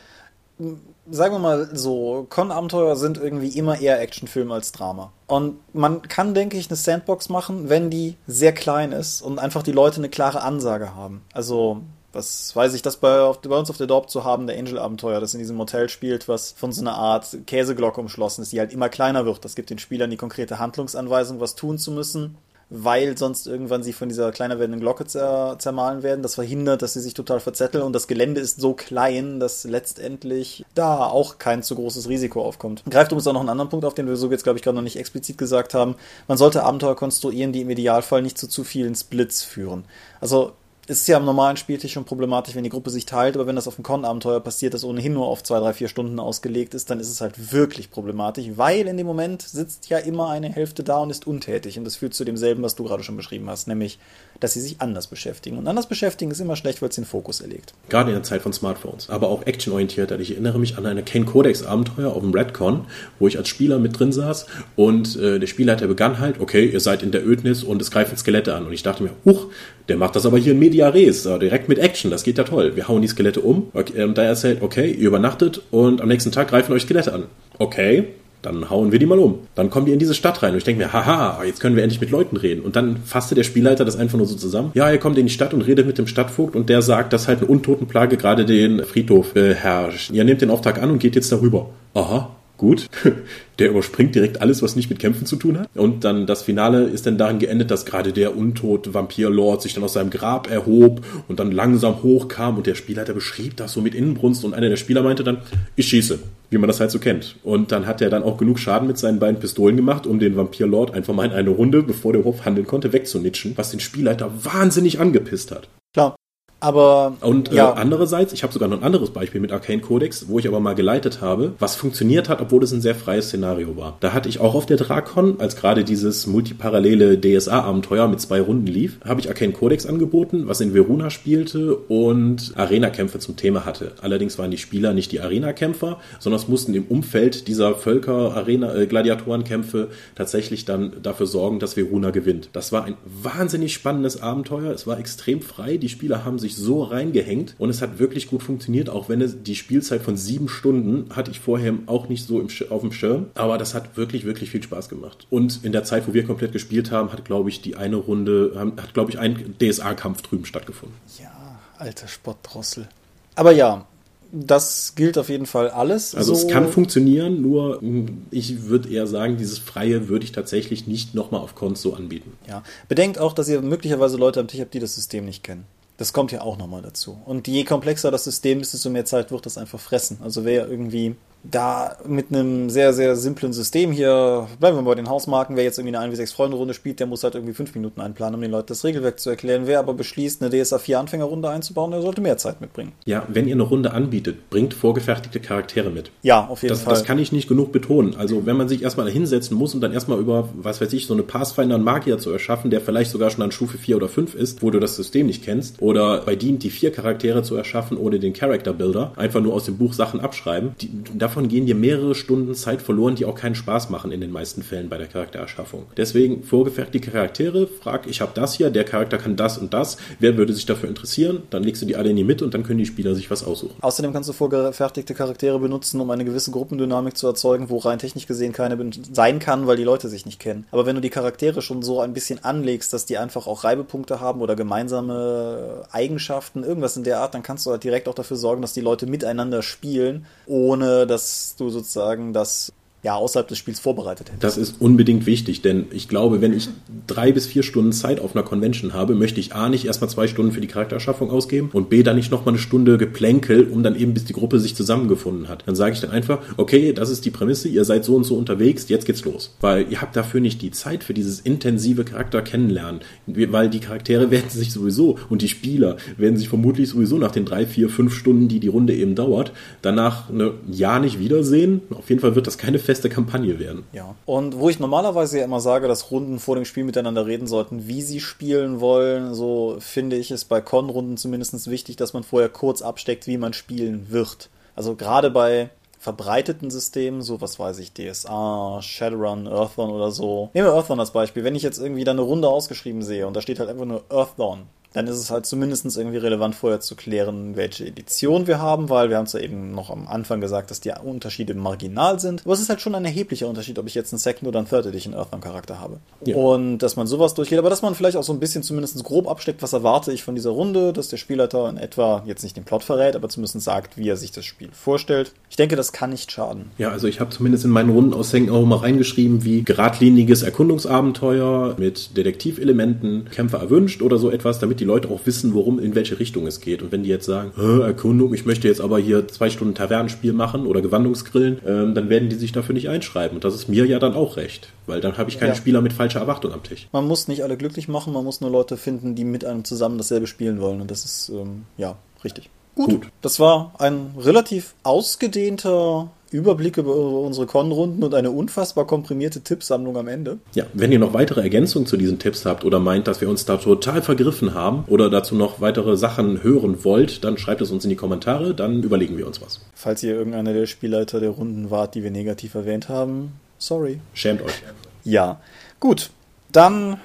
Speaker 2: sagen wir mal so, Con-Abenteuer sind irgendwie immer eher Actionfilm als Drama. Und man kann, denke ich, eine Sandbox machen, wenn die sehr klein ist und einfach die Leute eine klare Ansage haben. Also, was weiß ich, das bei, bei uns auf der Dorp zu haben, der Angel-Abenteuer, das in diesem Motel spielt, was von so einer Art Käseglocke umschlossen ist, die halt immer kleiner wird. Das gibt den Spielern die konkrete Handlungsanweisung, was tun zu müssen weil sonst irgendwann sie von dieser kleiner werdenden Glocke zer zermahlen werden. Das verhindert, dass sie sich total verzetteln und das Gelände ist so klein, dass letztendlich da auch kein zu großes Risiko aufkommt. Greift übrigens auch noch einen anderen Punkt auf, den wir so jetzt, glaube ich, gerade noch nicht explizit gesagt haben. Man sollte Abenteuer konstruieren, die im Idealfall nicht zu zu vielen Splits führen. Also ist ja am normalen Spieltisch schon problematisch, wenn die Gruppe sich teilt, aber wenn das auf einem Con-Abenteuer passiert, das ohnehin nur auf zwei, drei, vier Stunden ausgelegt ist, dann ist es halt wirklich problematisch, weil in dem Moment sitzt ja immer eine Hälfte da und ist untätig und das führt zu demselben, was du gerade schon beschrieben hast, nämlich, dass sie sich anders beschäftigen. Und anders beschäftigen ist immer schlecht, weil es den Fokus erlegt.
Speaker 3: Gerade in der Zeit von Smartphones, aber auch actionorientierter. Ich erinnere mich an eine Kane Codex Abenteuer auf dem Redcon, wo ich als Spieler mit drin saß und äh, der Spielleiter begann halt, okay, ihr seid in der Ödnis und es greifen Skelette an und ich dachte mir, huch, der macht das aber hier in Media Res, direkt mit Action, das geht ja toll. Wir hauen die Skelette um okay, und da erzählt, okay, ihr übernachtet und am nächsten Tag greifen euch Skelette an. Okay, dann hauen wir die mal um. Dann kommen die in diese Stadt rein und ich denke mir, haha, jetzt können wir endlich mit Leuten reden. Und dann fasste der Spielleiter das einfach nur so zusammen. Ja, ihr kommt in die Stadt und redet mit dem Stadtvogt und der sagt, dass halt eine Untotenplage gerade den Friedhof beherrscht. Ihr nehmt den Auftrag an und geht jetzt darüber. Aha, gut. Der überspringt direkt alles, was nicht mit Kämpfen zu tun hat. Und dann das Finale ist dann darin geendet, dass gerade der untote Vampir-Lord sich dann aus seinem Grab erhob und dann langsam hochkam und der Spielleiter beschrieb das so mit Innenbrunst und einer der Spieler meinte dann, ich schieße, wie man das halt so kennt. Und dann hat er dann auch genug Schaden mit seinen beiden Pistolen gemacht, um den Vampir-Lord einfach mal in eine Runde, bevor der Hof handeln konnte, wegzunitschen, was den Spielleiter wahnsinnig angepisst hat.
Speaker 2: Klar. Aber
Speaker 3: und äh, ja. andererseits, ich habe sogar noch ein anderes Beispiel mit Arcane Codex, wo ich aber mal geleitet habe, was funktioniert hat, obwohl es ein sehr freies Szenario war. Da hatte ich auch auf der Drakon, als gerade dieses multiparallele DSA-Abenteuer mit zwei Runden lief, habe ich Arcane Codex angeboten, was in Verona spielte und Arena-Kämpfe zum Thema hatte. Allerdings waren die Spieler nicht die Arena-Kämpfer, sondern es mussten im Umfeld dieser Völker-Arena-Gladiatorenkämpfe äh, tatsächlich dann dafür sorgen, dass Verona gewinnt. Das war ein wahnsinnig spannendes Abenteuer. Es war extrem frei. Die Spieler haben sich wirklich so reingehängt und es hat wirklich gut funktioniert, auch wenn es die Spielzeit von sieben Stunden hatte ich vorher auch nicht so im, auf dem Schirm, aber das hat wirklich, wirklich viel Spaß gemacht. Und in der Zeit, wo wir komplett gespielt haben, hat, glaube ich, die eine Runde, hat, glaube ich, ein DSA-Kampf drüben stattgefunden.
Speaker 2: Ja, alter Spottdrossel. Aber ja, das gilt auf jeden Fall alles.
Speaker 3: Also so. es kann funktionieren, nur hm, ich würde eher sagen, dieses Freie würde ich tatsächlich nicht nochmal auf Cons so anbieten.
Speaker 2: Ja, bedenkt auch, dass ihr möglicherweise Leute am Tisch habt, die das System nicht kennen. Das kommt ja auch nochmal dazu. Und je komplexer das System ist, desto mehr Zeit wird das einfach fressen. Also wer irgendwie da mit einem sehr, sehr simplen System hier, bleiben wir bei den Hausmarken, wer jetzt irgendwie eine 1v6-Freunde-Runde spielt, der muss halt irgendwie fünf Minuten einplanen, um den Leuten das Regelwerk zu erklären. Wer aber beschließt, eine DSA 4-Anfängerrunde einzubauen, der sollte mehr Zeit mitbringen.
Speaker 3: Ja, wenn ihr eine Runde anbietet, bringt vorgefertigte Charaktere mit.
Speaker 2: Ja, auf jeden
Speaker 3: das,
Speaker 2: Fall.
Speaker 3: Das kann ich nicht genug betonen. Also, wenn man sich erstmal hinsetzen muss und dann erstmal über, was weiß ich, so eine Pathfinder einen Magier zu erschaffen, der vielleicht sogar schon an Stufe 4 oder 5 ist, wo du das System nicht kennst, oder bei dient die vier Charaktere zu erschaffen ohne den Character Builder, einfach nur aus dem Buch Sachen abschreiben, die, davon gehen dir mehrere Stunden Zeit verloren, die auch keinen Spaß machen in den meisten Fällen bei der Charaktererschaffung. Deswegen vorgefertigte Charaktere, frag, ich habe das hier, der Charakter kann das und das, wer würde sich dafür interessieren? Dann legst du die alle in die Mitte und dann können die Spieler sich was aussuchen.
Speaker 2: Außerdem kannst du vorgefertigte Charaktere benutzen, um eine gewisse Gruppendynamik zu erzeugen, wo rein technisch gesehen keine sein kann, weil die Leute sich nicht kennen. Aber wenn du die Charaktere schon so ein bisschen anlegst, dass die einfach auch Reibepunkte haben oder gemeinsame Eigenschaften, irgendwas in der Art, dann kannst du halt direkt auch dafür sorgen, dass die Leute miteinander spielen, ohne dass du sozusagen sagen, dass ja, außerhalb des Spiels vorbereitet hättest.
Speaker 3: Das ist unbedingt wichtig, denn ich glaube, wenn ich drei bis vier Stunden Zeit auf einer Convention habe, möchte ich A nicht erstmal zwei Stunden für die Charaktererschaffung ausgeben und B dann nicht nochmal eine Stunde Geplänkel, um dann eben bis die Gruppe sich zusammengefunden hat. Dann sage ich dann einfach, okay, das ist die Prämisse, ihr seid so und so unterwegs, jetzt geht's los. Weil ihr habt dafür nicht die Zeit für dieses intensive Charakter kennenlernen, weil die Charaktere werden sich sowieso und die Spieler werden sich vermutlich sowieso nach den drei, vier, fünf Stunden, die die Runde eben dauert, danach ein Jahr nicht wiedersehen. Auf jeden Fall wird das keine feste Kampagne werden.
Speaker 2: Ja. Und wo ich normalerweise ja immer sage, dass Runden vor dem Spiel miteinander reden sollten, wie sie spielen wollen, so finde ich es bei Con-Runden zumindest wichtig, dass man vorher kurz absteckt, wie man spielen wird. Also gerade bei verbreiteten Systemen, so was weiß ich, DSA, Shadowrun, Earthdawn oder so. Nehmen wir Earthdawn als Beispiel. Wenn ich jetzt irgendwie da eine Runde ausgeschrieben sehe und da steht halt einfach nur Earthdawn, dann ist es halt zumindest irgendwie relevant, vorher zu klären, welche Edition wir haben, weil wir haben es ja eben noch am Anfang gesagt, dass die Unterschiede marginal sind. Aber es ist halt schon ein erheblicher Unterschied, ob ich jetzt einen Second oder einen Third Edition Earthbound-Charakter habe. Ja. Und dass man sowas durchgeht, aber dass man vielleicht auch so ein bisschen zumindest grob absteckt, was erwarte ich von dieser Runde, dass der Spielleiter in etwa jetzt nicht den Plot verrät, aber zumindest sagt, wie er sich das Spiel vorstellt. Ich denke, das kann nicht schaden.
Speaker 3: Ja, also ich habe zumindest in meinen Rundenaushängen auch mal reingeschrieben, wie geradliniges Erkundungsabenteuer mit Detektivelementen, Kämpfer erwünscht oder so etwas, damit die die Leute auch wissen, worum, in welche Richtung es geht. Und wenn die jetzt sagen, Erkundung, ich möchte jetzt aber hier zwei Stunden Tavernenspiel machen oder Gewandungsgrillen, ähm, dann werden die sich dafür nicht einschreiben. Und das ist mir ja dann auch recht, weil dann habe ich keine ja. Spieler mit falscher Erwartung am Tisch.
Speaker 2: Man muss nicht alle glücklich machen, man muss nur Leute finden, die mit einem zusammen dasselbe spielen wollen. Und das ist, ähm, ja, richtig. Gut. Gut. Das war ein relativ ausgedehnter Überblick über unsere Con-Runden und eine unfassbar komprimierte Tippsammlung am Ende.
Speaker 3: Ja, wenn ihr noch weitere Ergänzungen zu diesen Tipps habt oder meint, dass wir uns da total vergriffen haben oder dazu noch weitere Sachen hören wollt, dann schreibt es uns in die Kommentare, dann überlegen wir uns was.
Speaker 2: Falls ihr irgendeiner der Spielleiter der Runden wart, die wir negativ erwähnt haben, sorry.
Speaker 3: Schämt euch.
Speaker 2: Ja, gut. Dann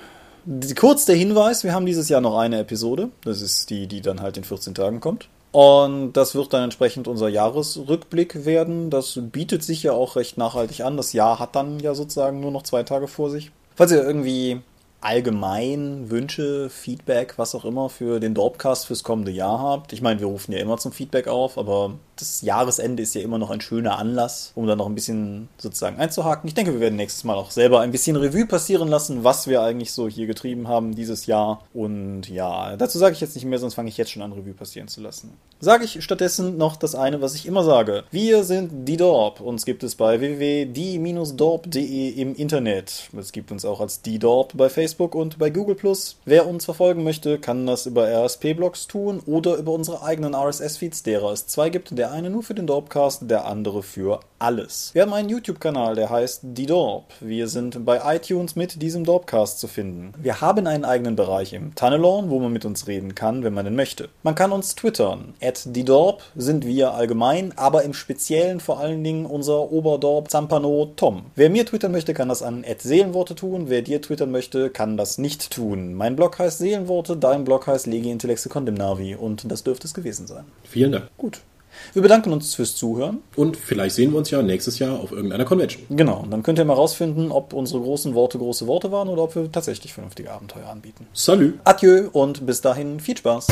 Speaker 2: kurz der Hinweis, wir haben dieses Jahr noch eine Episode. Das ist die, die dann halt in 14 Tagen kommt. Und das wird dann entsprechend unser Jahresrückblick werden. Das bietet sich ja auch recht nachhaltig an. Das Jahr hat dann ja sozusagen nur noch zwei Tage vor sich. Falls ihr irgendwie allgemein Wünsche, Feedback, was auch immer für den Dorpcast fürs kommende Jahr habt. Ich meine, wir rufen ja immer zum Feedback auf, aber das Jahresende ist ja immer noch ein schöner Anlass, um da noch ein bisschen sozusagen einzuhaken. Ich denke, wir werden nächstes Mal auch selber ein bisschen Revue passieren lassen, was wir eigentlich so hier getrieben haben dieses Jahr. Und ja, dazu sage ich jetzt nicht mehr, sonst fange ich jetzt schon an, Revue passieren zu lassen. Sage ich stattdessen noch das eine, was ich immer sage. Wir sind die Dorp. Uns gibt es bei www.die-dorp.de im Internet. Es gibt uns auch als die Dorp bei Facebook und bei Google+. Wer uns verfolgen möchte, kann das über RSP-Blogs tun oder über unsere eigenen RSS-Feeds, derer es zwei gibt. Der eine nur für den Dorpcast, der andere für alles. Wir haben einen YouTube-Kanal, der heißt Die Dorp. Wir sind bei iTunes mit diesem Dorpcast zu finden. Wir haben einen eigenen Bereich im Tunnelorn, wo man mit uns reden kann, wenn man denn möchte. Man kann uns twittern. At Die Dorp sind wir allgemein, aber im Speziellen vor allen Dingen unser Oberdorp Zampano Tom. Wer mir twittern möchte, kann das an Seelenworte tun. Wer dir twittern möchte, kann das nicht tun. Mein Blog heißt Seelenworte, dein Blog heißt Legi Intellexikon dem Navi und das dürfte es gewesen sein.
Speaker 3: Vielen Dank.
Speaker 2: Gut. Wir bedanken uns fürs Zuhören.
Speaker 3: Und vielleicht sehen wir uns ja nächstes Jahr auf irgendeiner Convention.
Speaker 2: Genau, und dann könnt ihr mal rausfinden, ob unsere großen Worte große Worte waren oder ob wir tatsächlich vernünftige Abenteuer anbieten.
Speaker 3: Salut.
Speaker 2: Adieu und bis dahin viel Spaß.